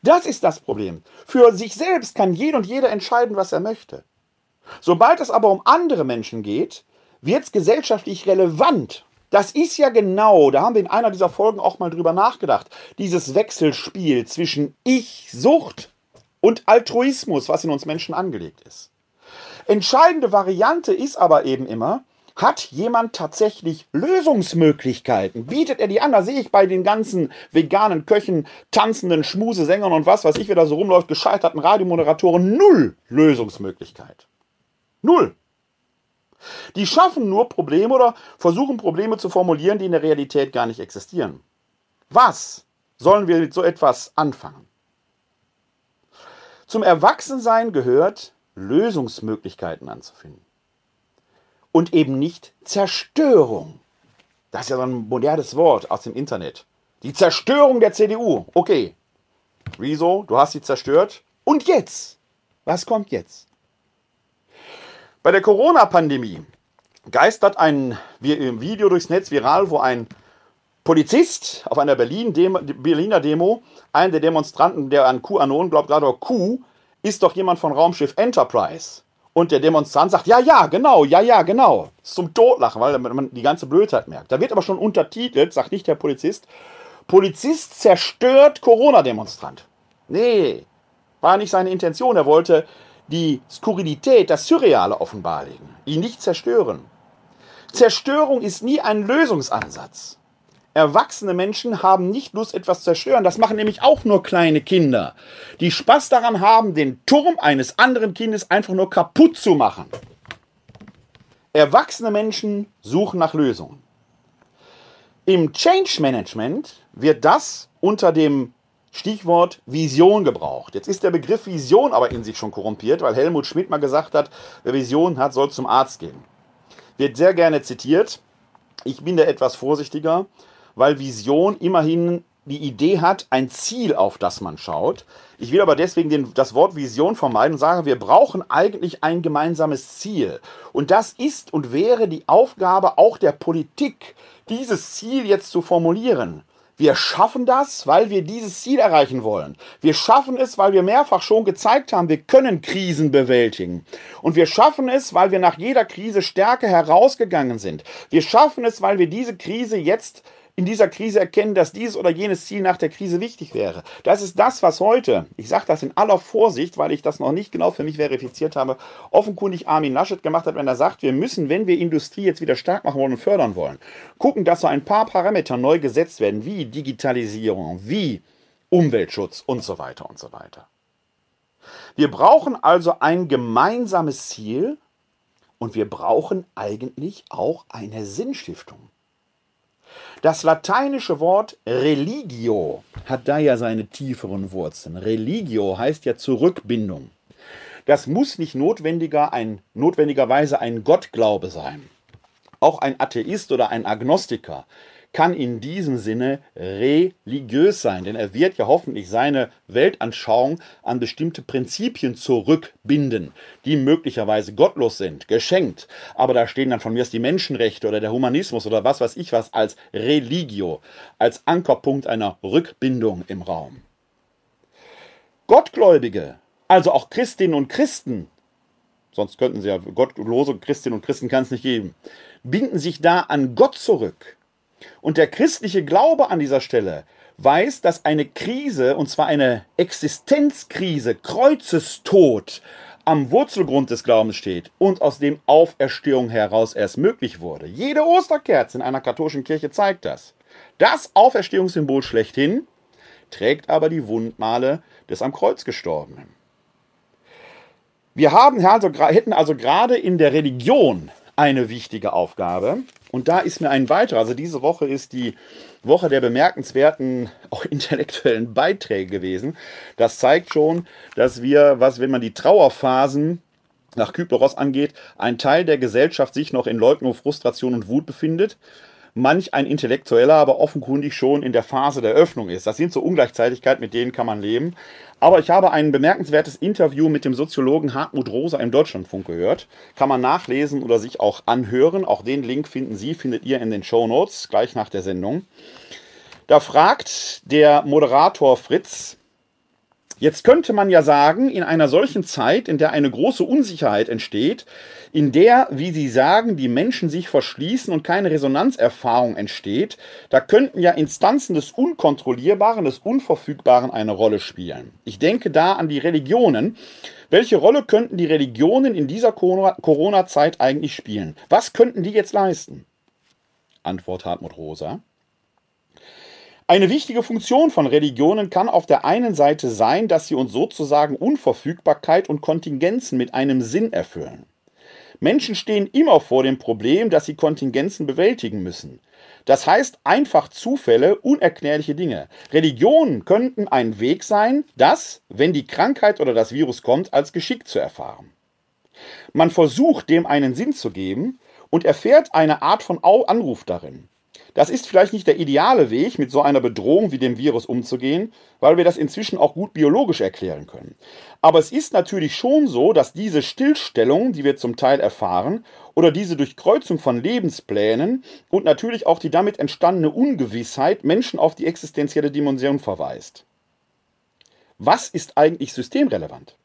A: Das ist das Problem. Für sich selbst kann jeder und jeder entscheiden, was er möchte. Sobald es aber um andere Menschen geht, wird es gesellschaftlich relevant. Das ist ja genau, da haben wir in einer dieser Folgen auch mal drüber nachgedacht, dieses Wechselspiel zwischen Ich-Sucht und Altruismus, was in uns Menschen angelegt ist. Entscheidende Variante ist aber eben immer, hat jemand tatsächlich Lösungsmöglichkeiten? Bietet er die an? Da sehe ich bei den ganzen veganen Köchen, tanzenden Schmusesängern und was weiß ich, da so rumläuft, gescheiterten Radiomoderatoren null Lösungsmöglichkeit. Null. Die schaffen nur Probleme oder versuchen Probleme zu formulieren, die in der Realität gar nicht existieren. Was sollen wir mit so etwas anfangen? Zum Erwachsensein gehört, Lösungsmöglichkeiten anzufinden. Und eben nicht Zerstörung. Das ist ja so ein modernes Wort aus dem Internet. Die Zerstörung der CDU. Okay. Rezo, du hast sie zerstört. Und jetzt? Was kommt jetzt? Bei der Corona-Pandemie geistert ein Video durchs Netz viral, wo ein Polizist auf einer Berlin -Demo, Berliner Demo, einen der Demonstranten, der an QAnon glaubt, gerade Q, ist doch jemand von Raumschiff Enterprise. Und der Demonstrant sagt, ja, ja, genau, ja, ja, genau. Zum Totlachen, weil man die ganze Blödheit merkt. Da wird aber schon untertitelt, sagt nicht der Polizist, Polizist zerstört Corona-Demonstrant. Nee, war nicht seine Intention. Er wollte die Skurrilität, das Surreale offenbarlegen, ihn nicht zerstören. Zerstörung ist nie ein Lösungsansatz. Erwachsene Menschen haben nicht Lust, etwas zu zerstören. Das machen nämlich auch nur kleine Kinder, die Spaß daran haben, den Turm eines anderen Kindes einfach nur kaputt zu machen. Erwachsene Menschen suchen nach Lösungen. Im Change Management wird das unter dem Stichwort Vision gebraucht. Jetzt ist der Begriff Vision aber in sich schon korrumpiert, weil Helmut Schmidt mal gesagt hat, wer Vision hat, soll zum Arzt gehen. Wird sehr gerne zitiert. Ich bin da etwas vorsichtiger weil Vision immerhin die Idee hat, ein Ziel, auf das man schaut. Ich will aber deswegen den, das Wort Vision vermeiden und sage, wir brauchen eigentlich ein gemeinsames Ziel. Und das ist und wäre die Aufgabe auch der Politik, dieses Ziel jetzt zu formulieren. Wir schaffen das, weil wir dieses Ziel erreichen wollen. Wir schaffen es, weil wir mehrfach schon gezeigt haben, wir können Krisen bewältigen. Und wir schaffen es, weil wir nach jeder Krise stärker herausgegangen sind. Wir schaffen es, weil wir diese Krise jetzt in dieser Krise erkennen, dass dieses oder jenes Ziel nach der Krise wichtig wäre. Das ist das, was heute, ich sage das in aller Vorsicht, weil ich das noch nicht genau für mich verifiziert habe, offenkundig Armin Laschet gemacht hat, wenn er sagt, wir müssen, wenn wir Industrie jetzt wieder stark machen wollen und fördern wollen, gucken, dass so ein paar Parameter neu gesetzt werden, wie Digitalisierung, wie Umweltschutz und so weiter und so weiter. Wir brauchen also ein gemeinsames Ziel und wir brauchen eigentlich auch eine Sinnstiftung. Das lateinische Wort religio hat da ja seine tieferen Wurzeln. Religio heißt ja Zurückbindung. Das muss nicht notwendiger ein, notwendigerweise ein Gottglaube sein. Auch ein Atheist oder ein Agnostiker kann in diesem Sinne religiös sein, denn er wird ja hoffentlich seine Weltanschauung an bestimmte Prinzipien zurückbinden, die möglicherweise gottlos sind, geschenkt. Aber da stehen dann von mir die Menschenrechte oder der Humanismus oder was weiß ich was als Religio, als Ankerpunkt einer Rückbindung im Raum. Gottgläubige, also auch Christinnen und Christen, sonst könnten sie ja gottlose Christinnen und Christen kann es nicht geben, binden sich da an Gott zurück und der christliche Glaube an dieser Stelle weiß, dass eine Krise, und zwar eine Existenzkrise, Kreuzestod, am Wurzelgrund des Glaubens steht und aus dem Auferstehung heraus erst möglich wurde. Jede Osterkerze in einer katholischen Kirche zeigt das. Das Auferstehungssymbol schlechthin trägt aber die Wundmale des am Kreuz Gestorbenen. Wir haben also, hätten also gerade in der Religion eine wichtige Aufgabe. Und da ist mir ein weiterer, also diese Woche ist die Woche der bemerkenswerten, auch intellektuellen Beiträge gewesen. Das zeigt schon, dass wir, was, wenn man die Trauerphasen nach Kübler-Ross angeht, ein Teil der Gesellschaft sich noch in Leugnung, Frustration und Wut befindet manch ein Intellektueller aber offenkundig schon in der Phase der Öffnung ist. Das sind so Ungleichzeitigkeiten, mit denen kann man leben. Aber ich habe ein bemerkenswertes Interview mit dem Soziologen Hartmut Rosa im Deutschlandfunk gehört. Kann man nachlesen oder sich auch anhören. Auch den Link finden Sie, findet ihr in den Show Notes gleich nach der Sendung. Da fragt der Moderator Fritz, Jetzt könnte man ja sagen, in einer solchen Zeit, in der eine große Unsicherheit entsteht, in der, wie Sie sagen, die Menschen sich verschließen und keine Resonanzerfahrung entsteht, da könnten ja Instanzen des Unkontrollierbaren, des Unverfügbaren eine Rolle spielen. Ich denke da an die Religionen. Welche Rolle könnten die Religionen in dieser Corona-Zeit eigentlich spielen? Was könnten die jetzt leisten? Antwort Hartmut Rosa. Eine wichtige Funktion von Religionen kann auf der einen Seite sein, dass sie uns sozusagen Unverfügbarkeit und Kontingenzen mit einem Sinn erfüllen. Menschen stehen immer vor dem Problem, dass sie Kontingenzen bewältigen müssen. Das heißt einfach Zufälle, unerklärliche Dinge. Religionen könnten ein Weg sein, das, wenn die Krankheit oder das Virus kommt, als Geschick zu erfahren. Man versucht dem einen Sinn zu geben und erfährt eine Art von Anruf darin. Das ist vielleicht nicht der ideale Weg, mit so einer Bedrohung wie dem Virus umzugehen, weil wir das inzwischen auch gut biologisch erklären können. Aber es ist natürlich schon so, dass diese Stillstellung, die wir zum Teil erfahren, oder diese Durchkreuzung von Lebensplänen und natürlich auch die damit entstandene Ungewissheit Menschen auf die existenzielle Dimension verweist. Was ist eigentlich systemrelevant?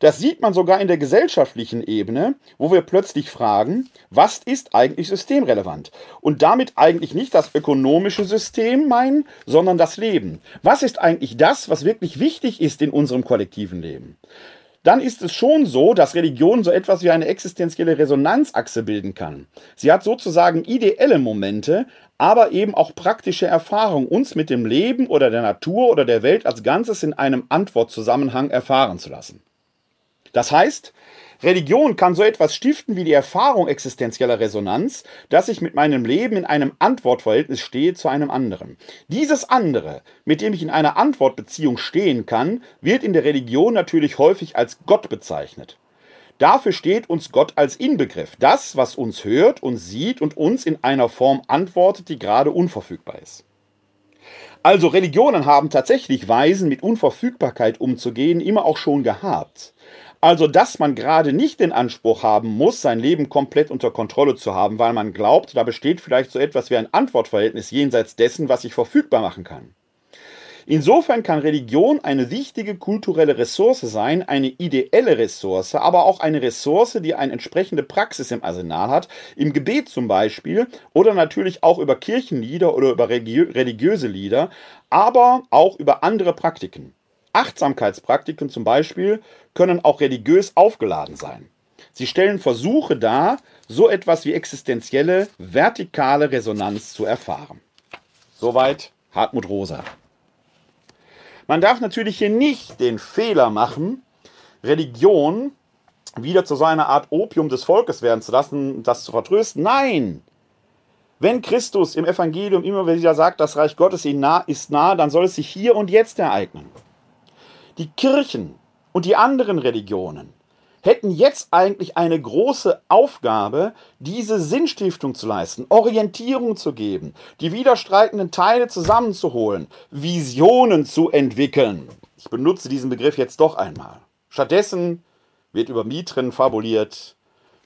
A: Das sieht man sogar in der gesellschaftlichen Ebene, wo wir plötzlich fragen, was ist eigentlich systemrelevant? Und damit eigentlich nicht das ökonomische System meinen, sondern das Leben. Was ist eigentlich das, was wirklich wichtig ist in unserem kollektiven Leben? dann ist es schon so, dass Religion so etwas wie eine existenzielle Resonanzachse bilden kann. Sie hat sozusagen ideelle Momente, aber eben auch praktische Erfahrung, uns mit dem Leben oder der Natur oder der Welt als Ganzes in einem Antwortzusammenhang erfahren zu lassen. Das heißt, Religion kann so etwas stiften wie die Erfahrung existenzieller Resonanz, dass ich mit meinem Leben in einem Antwortverhältnis stehe zu einem anderen. Dieses andere, mit dem ich in einer Antwortbeziehung stehen kann, wird in der Religion natürlich häufig als Gott bezeichnet. Dafür steht uns Gott als Inbegriff, das, was uns hört, und sieht und uns in einer Form antwortet, die gerade unverfügbar ist. Also Religionen haben tatsächlich Weisen, mit Unverfügbarkeit umzugehen, immer auch schon gehabt. Also, dass man gerade nicht den Anspruch haben muss, sein Leben komplett unter Kontrolle zu haben, weil man glaubt, da besteht vielleicht so etwas wie ein Antwortverhältnis jenseits dessen, was ich verfügbar machen kann. Insofern kann Religion eine wichtige kulturelle Ressource sein, eine ideelle Ressource, aber auch eine Ressource, die eine entsprechende Praxis im Arsenal hat, im Gebet zum Beispiel oder natürlich auch über Kirchenlieder oder über religiöse Lieder, aber auch über andere Praktiken. Achtsamkeitspraktiken zum Beispiel können auch religiös aufgeladen sein. Sie stellen Versuche dar, so etwas wie existenzielle, vertikale Resonanz zu erfahren. Soweit Hartmut Rosa. Man darf natürlich hier nicht den Fehler machen, Religion wieder zu so einer Art Opium des Volkes werden zu lassen, das zu vertrösten. Nein! Wenn Christus im Evangelium immer wieder sagt, das Reich Gottes ist nah, dann soll es sich hier und jetzt ereignen. Die Kirchen und die anderen Religionen hätten jetzt eigentlich eine große Aufgabe, diese Sinnstiftung zu leisten, Orientierung zu geben, die widerstreitenden Teile zusammenzuholen, Visionen zu entwickeln. Ich benutze diesen Begriff jetzt doch einmal. Stattdessen wird über Mitren fabuliert,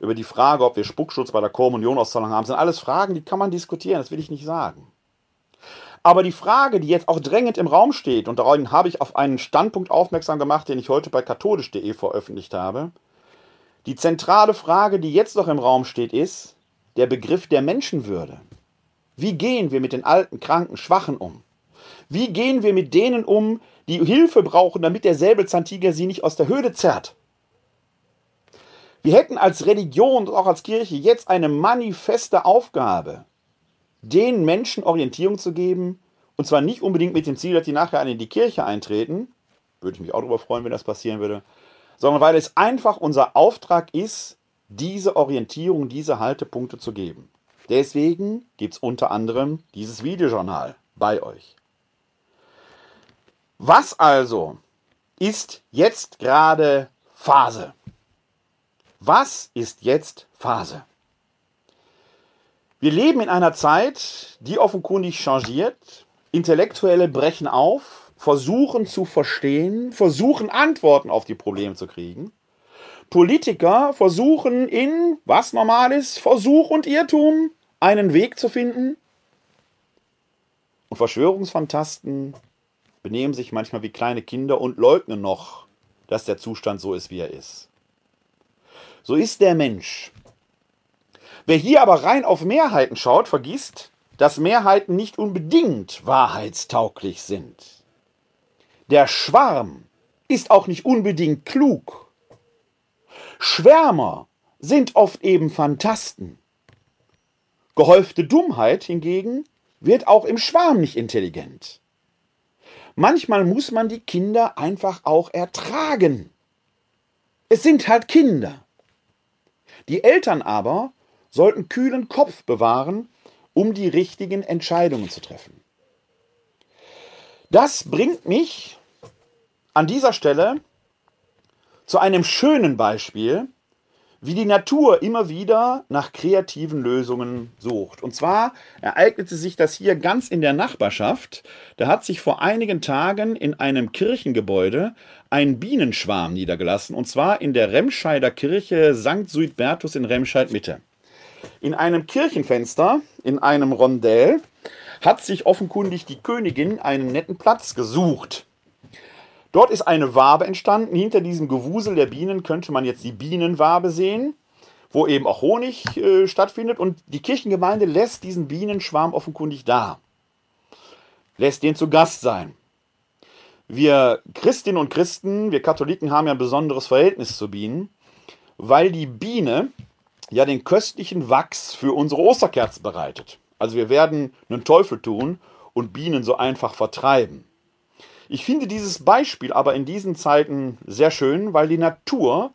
A: über die Frage, ob wir Spuckschutz bei der Kommunionauszahlung haben, das sind alles Fragen, die kann man diskutieren, das will ich nicht sagen. Aber die Frage, die jetzt auch drängend im Raum steht, und darin habe ich auf einen Standpunkt aufmerksam gemacht, den ich heute bei katholisch.de veröffentlicht habe, die zentrale Frage, die jetzt noch im Raum steht, ist der Begriff der Menschenwürde. Wie gehen wir mit den alten, kranken, Schwachen um? Wie gehen wir mit denen um, die Hilfe brauchen, damit der Säbelzahntiger sie nicht aus der Höhle zerrt? Wir hätten als Religion und auch als Kirche jetzt eine manifeste Aufgabe, den Menschen Orientierung zu geben, und zwar nicht unbedingt mit dem Ziel, dass die nachher in die Kirche eintreten, würde ich mich auch darüber freuen, wenn das passieren würde, sondern weil es einfach unser Auftrag ist, diese Orientierung, diese Haltepunkte zu geben. Deswegen gibt es unter anderem dieses Videojournal bei euch. Was also ist jetzt gerade Phase? Was ist jetzt Phase? Wir leben in einer Zeit, die offenkundig changiert. Intellektuelle brechen auf, versuchen zu verstehen, versuchen Antworten auf die Probleme zu kriegen. Politiker versuchen in, was normal ist, Versuch und Irrtum einen Weg zu finden. Und Verschwörungsfantasten benehmen sich manchmal wie kleine Kinder und leugnen noch, dass der Zustand so ist, wie er ist. So ist der Mensch. Wer hier aber rein auf Mehrheiten schaut, vergisst, dass Mehrheiten nicht unbedingt wahrheitstauglich sind. Der Schwarm ist auch nicht unbedingt klug. Schwärmer sind oft eben Phantasten. Gehäufte Dummheit hingegen wird auch im Schwarm nicht intelligent. Manchmal muss man die Kinder einfach auch ertragen. Es sind halt Kinder. Die Eltern aber sollten kühlen Kopf bewahren, um die richtigen Entscheidungen zu treffen. Das bringt mich an dieser Stelle zu einem schönen Beispiel, wie die Natur immer wieder nach kreativen Lösungen sucht. Und zwar ereignete sich das hier ganz in der Nachbarschaft. Da hat sich vor einigen Tagen in einem Kirchengebäude ein Bienenschwarm niedergelassen, und zwar in der Remscheider Kirche St. Suidbertus in Remscheid Mitte. In einem Kirchenfenster, in einem Rondell, hat sich offenkundig die Königin einen netten Platz gesucht. Dort ist eine Wabe entstanden. Hinter diesem Gewusel der Bienen könnte man jetzt die Bienenwabe sehen, wo eben auch Honig äh, stattfindet. Und die Kirchengemeinde lässt diesen Bienenschwarm offenkundig da. Lässt den zu Gast sein. Wir Christinnen und Christen, wir Katholiken haben ja ein besonderes Verhältnis zu Bienen, weil die Biene ja den köstlichen Wachs für unsere Osterkerzen bereitet. Also wir werden einen Teufel tun und Bienen so einfach vertreiben. Ich finde dieses Beispiel aber in diesen Zeiten sehr schön, weil die Natur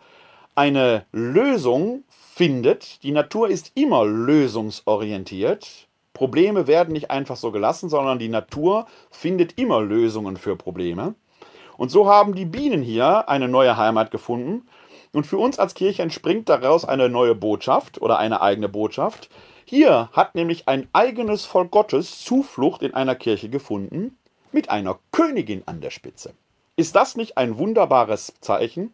A: eine Lösung findet. Die Natur ist immer lösungsorientiert. Probleme werden nicht einfach so gelassen, sondern die Natur findet immer Lösungen für Probleme. Und so haben die Bienen hier eine neue Heimat gefunden. Und für uns als Kirche entspringt daraus eine neue Botschaft oder eine eigene Botschaft. Hier hat nämlich ein eigenes Volk Gottes Zuflucht in einer Kirche gefunden mit einer Königin an der Spitze. Ist das nicht ein wunderbares Zeichen?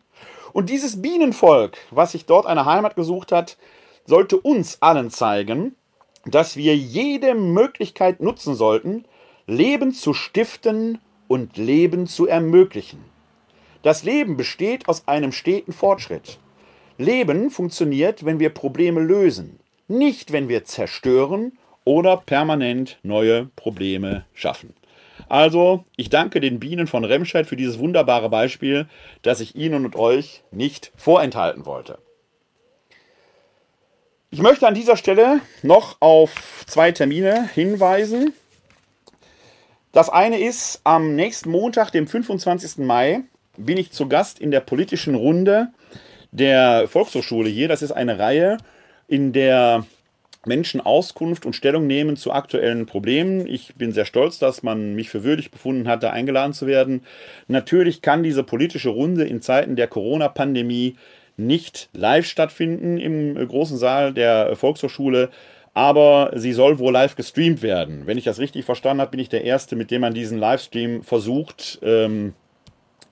A: Und dieses Bienenvolk, was sich dort eine Heimat gesucht hat, sollte uns allen zeigen, dass wir jede Möglichkeit nutzen sollten, Leben zu stiften und Leben zu ermöglichen. Das Leben besteht aus einem steten Fortschritt. Leben funktioniert, wenn wir Probleme lösen, nicht wenn wir zerstören oder permanent neue Probleme schaffen. Also, ich danke den Bienen von Remscheid für dieses wunderbare Beispiel, das ich Ihnen und euch nicht vorenthalten wollte. Ich möchte an dieser Stelle noch auf zwei Termine hinweisen. Das eine ist, am nächsten Montag, dem 25. Mai, bin ich zu Gast in der politischen Runde der Volkshochschule hier. Das ist eine Reihe, in der Menschen Auskunft und Stellung nehmen zu aktuellen Problemen. Ich bin sehr stolz, dass man mich für würdig befunden hat, da eingeladen zu werden. Natürlich kann diese politische Runde in Zeiten der Corona-Pandemie nicht live stattfinden im großen Saal der Volkshochschule, aber sie soll wohl live gestreamt werden. Wenn ich das richtig verstanden habe, bin ich der Erste, mit dem man diesen Livestream versucht, ähm,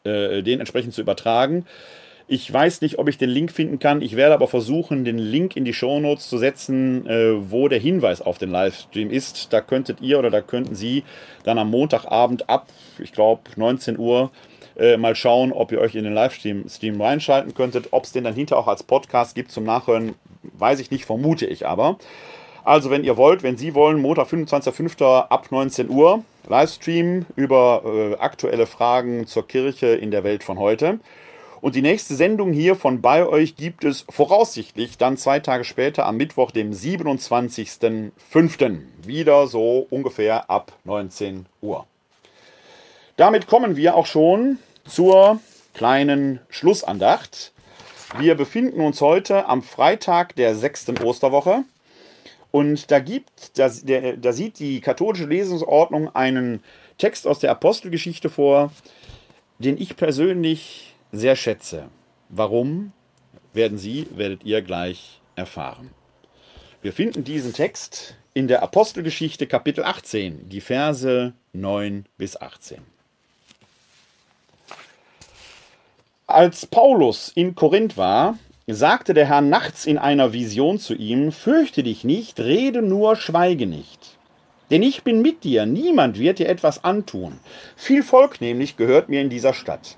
A: äh, den entsprechend zu übertragen. Ich weiß nicht, ob ich den Link finden kann. Ich werde aber versuchen, den Link in die Shownotes zu setzen, äh, wo der Hinweis auf den Livestream ist. Da könntet ihr oder da könnten Sie dann am Montagabend ab, ich glaube, 19 Uhr äh, mal schauen, ob ihr euch in den Livestream Stream reinschalten könntet. Ob es den dann hinter auch als Podcast gibt zum Nachhören, weiß ich nicht, vermute ich aber. Also, wenn ihr wollt, wenn Sie wollen, Montag, 25.05. ab 19 Uhr, Livestream über äh, aktuelle Fragen zur Kirche in der Welt von heute. Und die nächste Sendung hier von bei euch gibt es voraussichtlich dann zwei Tage später am Mittwoch, dem 27.05. Wieder so ungefähr ab 19 Uhr. Damit kommen wir auch schon zur kleinen Schlussandacht. Wir befinden uns heute am Freitag der sechsten Osterwoche. Und da gibt, da, der, da sieht die katholische Lesungsordnung einen Text aus der Apostelgeschichte vor, den ich persönlich sehr schätze. Warum, werden Sie, werdet ihr gleich erfahren. Wir finden diesen Text in der Apostelgeschichte Kapitel 18, die Verse 9 bis 18. Als Paulus in Korinth war, sagte der Herr nachts in einer Vision zu ihm, Fürchte dich nicht, rede nur, schweige nicht. Denn ich bin mit dir, niemand wird dir etwas antun. Viel Volk nämlich gehört mir in dieser Stadt.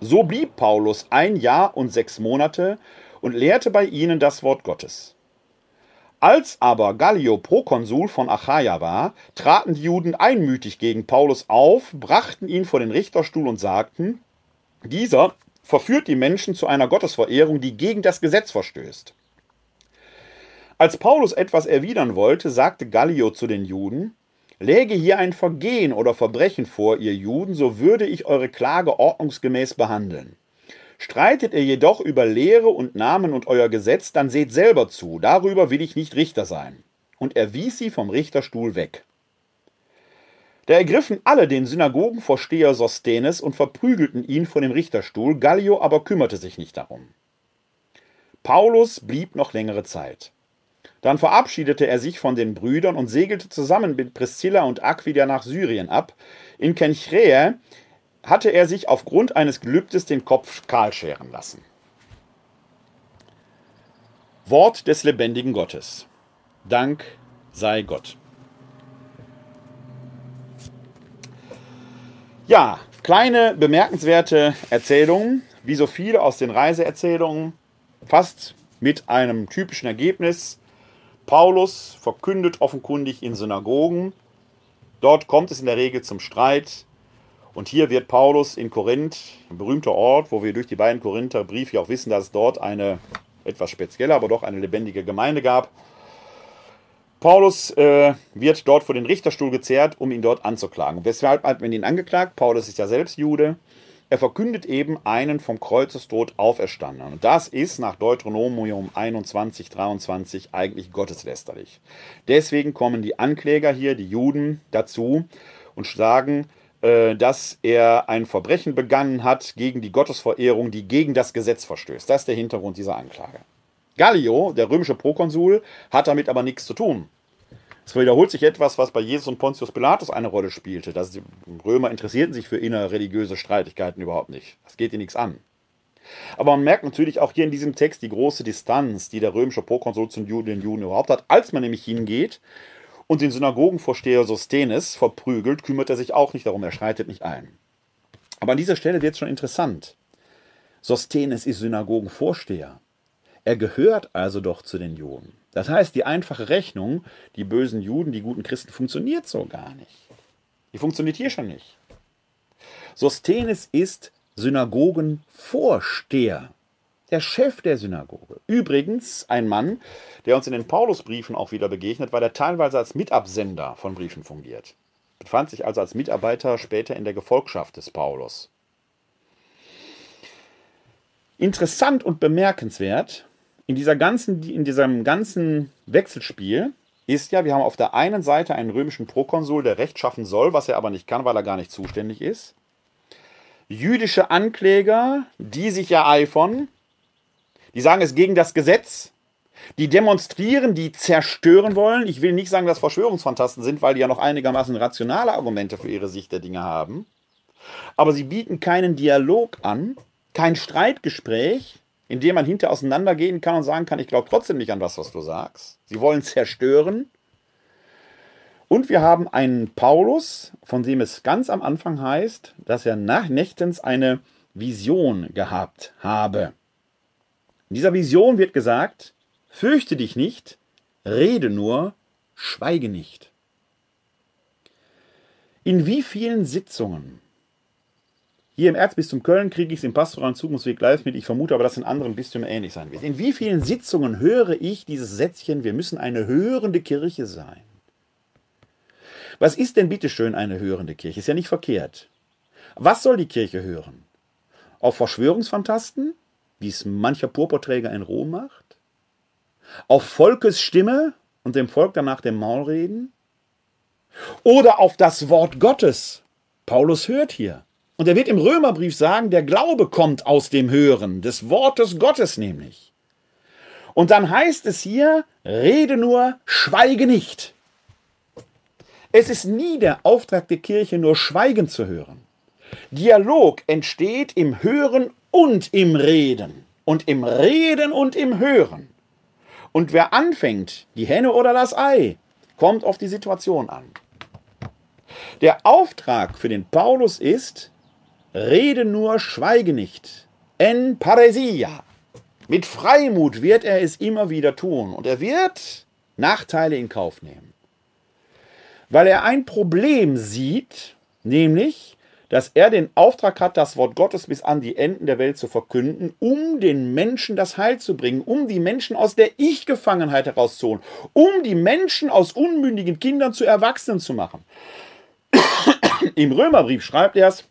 A: So blieb Paulus ein Jahr und sechs Monate und lehrte bei ihnen das Wort Gottes. Als aber Gallio Prokonsul von Achaia war, traten die Juden einmütig gegen Paulus auf, brachten ihn vor den Richterstuhl und sagten, dieser verführt die Menschen zu einer Gottesverehrung, die gegen das Gesetz verstößt. Als Paulus etwas erwidern wollte, sagte Gallio zu den Juden, Läge hier ein Vergehen oder Verbrechen vor, ihr Juden, so würde ich eure Klage ordnungsgemäß behandeln. Streitet ihr jedoch über Lehre und Namen und euer Gesetz, dann seht selber zu, darüber will ich nicht Richter sein. Und er wies sie vom Richterstuhl weg. Da ergriffen alle den Synagogenvorsteher Sosthenes und verprügelten ihn vor dem Richterstuhl, Gallio aber kümmerte sich nicht darum. Paulus blieb noch längere Zeit. Dann verabschiedete er sich von den Brüdern und segelte zusammen mit Priscilla und Aquila nach Syrien ab. In Kenchrea hatte er sich aufgrund eines Gelübdes den Kopf kahl scheren lassen. Wort des lebendigen Gottes. Dank sei Gott. Ja, kleine bemerkenswerte Erzählungen, wie so viele aus den Reiseerzählungen, fast mit einem typischen Ergebnis. Paulus verkündet offenkundig in Synagogen. Dort kommt es in der Regel zum Streit. Und hier wird Paulus in Korinth, ein berühmter Ort, wo wir durch die beiden Korinther Briefe auch wissen, dass es dort eine etwas spezielle, aber doch eine lebendige Gemeinde gab. Paulus äh, wird dort vor den Richterstuhl gezerrt, um ihn dort anzuklagen. Weshalb hat man ihn angeklagt? Paulus ist ja selbst Jude. Er verkündet eben einen vom Kreuzestod auferstanden. Und das ist nach Deuteronomium 21, 23 eigentlich gotteslästerlich. Deswegen kommen die Ankläger hier, die Juden, dazu und sagen, äh, dass er ein Verbrechen begangen hat gegen die Gottesverehrung, die gegen das Gesetz verstößt. Das ist der Hintergrund dieser Anklage. Gallio, der römische Prokonsul, hat damit aber nichts zu tun. Es wiederholt sich etwas, was bei Jesus und Pontius Pilatus eine Rolle spielte. Dass die Römer interessierten sich für innerreligiöse Streitigkeiten überhaupt nicht. Das geht ihnen nichts an. Aber man merkt natürlich auch hier in diesem Text die große Distanz, die der römische Prokonsul zu den Juden überhaupt hat. Als man nämlich hingeht und den Synagogenvorsteher Sosthenes verprügelt, kümmert er sich auch nicht darum, er schreitet nicht ein. Aber an dieser Stelle wird es schon interessant. Sosthenes ist Synagogenvorsteher. Er gehört also doch zu den Juden. Das heißt, die einfache Rechnung, die bösen Juden, die guten Christen, funktioniert so gar nicht. Die funktioniert hier schon nicht. Sosthenes ist Synagogenvorsteher, der Chef der Synagoge. Übrigens ein Mann, der uns in den Paulusbriefen auch wieder begegnet, weil er teilweise als Mitabsender von Briefen fungiert. Befand sich also als Mitarbeiter später in der Gefolgschaft des Paulus. Interessant und bemerkenswert in, dieser ganzen, in diesem ganzen Wechselspiel ist ja, wir haben auf der einen Seite einen römischen Prokonsul, der Recht schaffen soll, was er aber nicht kann, weil er gar nicht zuständig ist. Jüdische Ankläger, die sich ja eifern, die sagen es gegen das Gesetz, die demonstrieren, die zerstören wollen. Ich will nicht sagen, dass Verschwörungsfantasten sind, weil die ja noch einigermaßen rationale Argumente für ihre Sicht der Dinge haben. Aber sie bieten keinen Dialog an, kein Streitgespräch, in dem man hinter auseinandergehen kann und sagen kann, ich glaube trotzdem nicht an was, was du sagst. Sie wollen zerstören. Und wir haben einen Paulus, von dem es ganz am Anfang heißt, dass er nach nächtens eine Vision gehabt habe. In dieser Vision wird gesagt, fürchte dich nicht, rede nur, schweige nicht. In wie vielen Sitzungen hier im Erzbistum Köln kriege ich es im pastoralen Zukunftsweg live mit. Ich vermute aber, dass in anderen Bistümern ähnlich sein wird. In wie vielen Sitzungen höre ich dieses Sätzchen, wir müssen eine hörende Kirche sein? Was ist denn bitteschön eine hörende Kirche? Ist ja nicht verkehrt. Was soll die Kirche hören? Auf Verschwörungsfantasten, wie es mancher Purpurträger in Rom macht? Auf Volkes Stimme und dem Volk danach dem Maul reden? Oder auf das Wort Gottes? Paulus hört hier. Und er wird im Römerbrief sagen, der Glaube kommt aus dem Hören, des Wortes Gottes nämlich. Und dann heißt es hier, rede nur, schweige nicht. Es ist nie der Auftrag der Kirche, nur Schweigen zu hören. Dialog entsteht im Hören und im Reden. Und im Reden und im Hören. Und wer anfängt, die Henne oder das Ei, kommt auf die Situation an. Der Auftrag für den Paulus ist, Rede nur, schweige nicht. En paresia. Mit Freimut wird er es immer wieder tun und er wird Nachteile in Kauf nehmen. Weil er ein Problem sieht, nämlich, dass er den Auftrag hat, das Wort Gottes bis an die Enden der Welt zu verkünden, um den Menschen das Heil zu bringen, um die Menschen aus der Ich-Gefangenheit herauszuholen, um die Menschen aus unmündigen Kindern zu Erwachsenen zu machen. Im Römerbrief schreibt er es,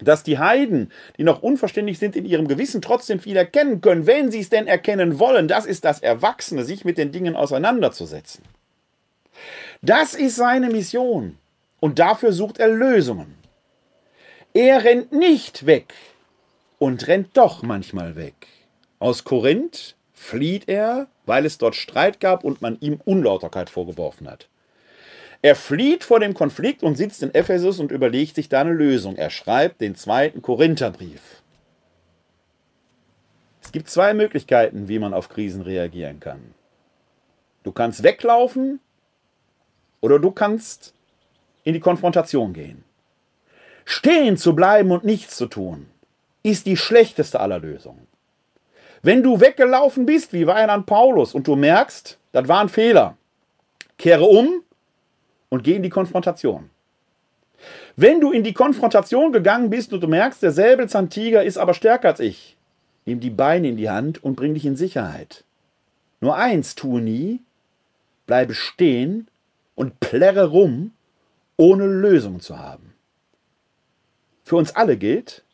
A: dass die Heiden, die noch unverständlich sind in ihrem Gewissen, trotzdem viel erkennen können, wenn sie es denn erkennen wollen. Das ist das Erwachsene, sich mit den Dingen auseinanderzusetzen. Das ist seine Mission. Und dafür sucht er Lösungen. Er rennt nicht weg und rennt doch manchmal weg. Aus Korinth flieht er, weil es dort Streit gab und man ihm Unlauterkeit vorgeworfen hat. Er flieht vor dem Konflikt und sitzt in Ephesus und überlegt sich da eine Lösung. Er schreibt den zweiten Korintherbrief. Es gibt zwei Möglichkeiten, wie man auf Krisen reagieren kann. Du kannst weglaufen oder du kannst in die Konfrontation gehen. Stehen zu bleiben und nichts zu tun, ist die schlechteste aller Lösungen. Wenn du weggelaufen bist, wie Weiland Paulus, und du merkst, das war ein Fehler, kehre um und geh in die Konfrontation. Wenn du in die Konfrontation gegangen bist und du merkst, der Säbelzahntiger ist aber stärker als ich, nimm die Beine in die Hand und bring dich in Sicherheit. Nur eins tue nie, bleibe stehen und plärre rum, ohne Lösung zu haben. Für uns alle gilt,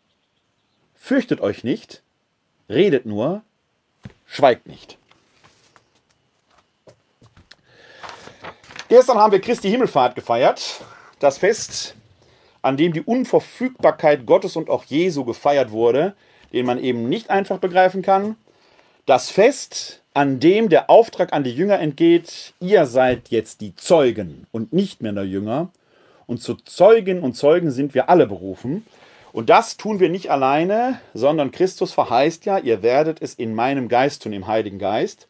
A: fürchtet euch nicht, redet nur, schweigt nicht. Gestern haben wir Christi Himmelfahrt gefeiert, das Fest, an dem die Unverfügbarkeit Gottes und auch Jesu gefeiert wurde, den man eben nicht einfach begreifen kann. Das Fest, an dem der Auftrag an die Jünger entgeht, ihr seid jetzt die Zeugen und nicht mehr nur Jünger. Und zu Zeugen und Zeugen sind wir alle berufen. Und das tun wir nicht alleine, sondern Christus verheißt ja, ihr werdet es in meinem Geist tun, im Heiligen Geist.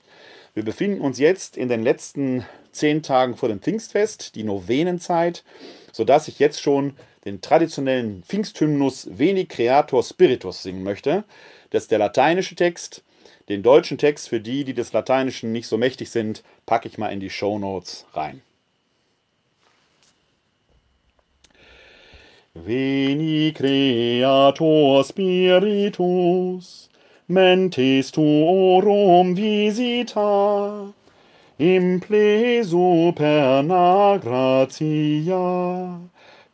A: Wir befinden uns jetzt in den letzten zehn Tagen vor dem Pfingstfest, die Novenenzeit, sodass ich jetzt schon den traditionellen Pfingsthymnus Veni Creator Spiritus singen möchte. Das ist der lateinische Text. Den deutschen Text für die, die des Lateinischen nicht so mächtig sind, packe ich mal in die Show Notes rein. Veni Creator Spiritus, mentis tuorum visita, in plesu perna gratia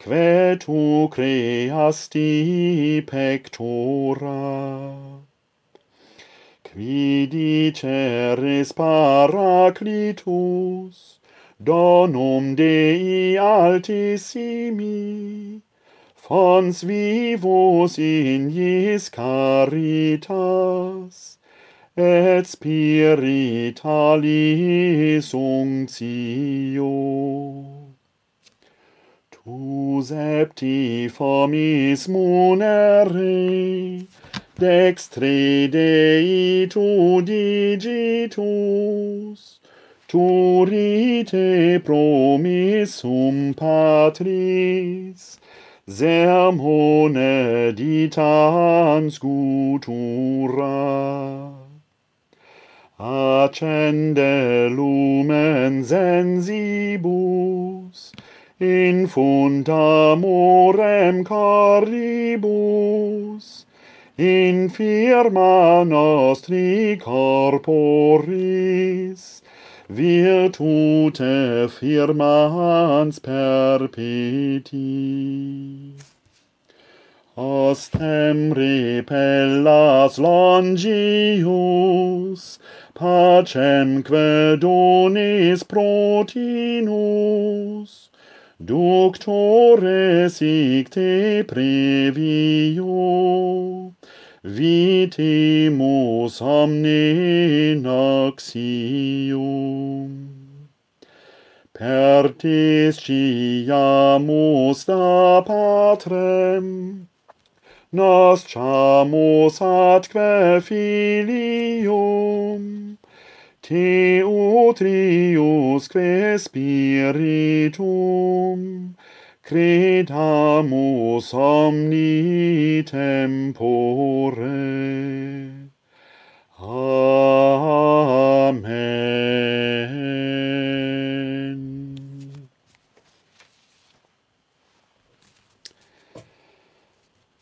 A: quae tu creasti pectora. Qui diceris paraclitus donum Dei altissimi fons vivos in iis caritas et spiritualis unctio. Tu septi formis munere, dextri Dei tu digitus, tu rite promissum patris, sermone ditans gutura. Accende lumen sensibus, in fundamorem caribus, in firma nostri corporis, virtute firmans perpeti ostem repellas longius, pacemque donis protinus, ductore sic te previo, vitimus omne noxium. Per ciamus da patrem, nos chamus atque filium, te utriusque spiritum, credamus omni tempore. Amen.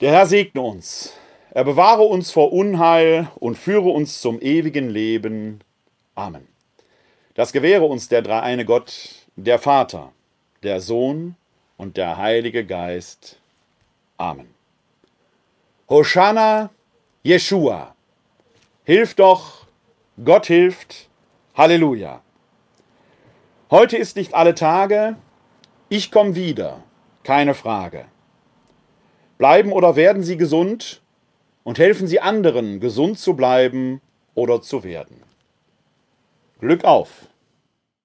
A: Der Herr segne uns. Er bewahre uns vor Unheil und führe uns zum ewigen Leben. Amen. Das gewähre uns der dreieine Gott, der Vater, der Sohn und der Heilige Geist. Amen. Hosanna, Jeshua. Hilf doch, Gott hilft, Halleluja. Heute ist nicht alle Tage, ich komme wieder, keine Frage. Bleiben oder werden Sie gesund und helfen Sie anderen, gesund zu bleiben oder zu werden. Glück auf!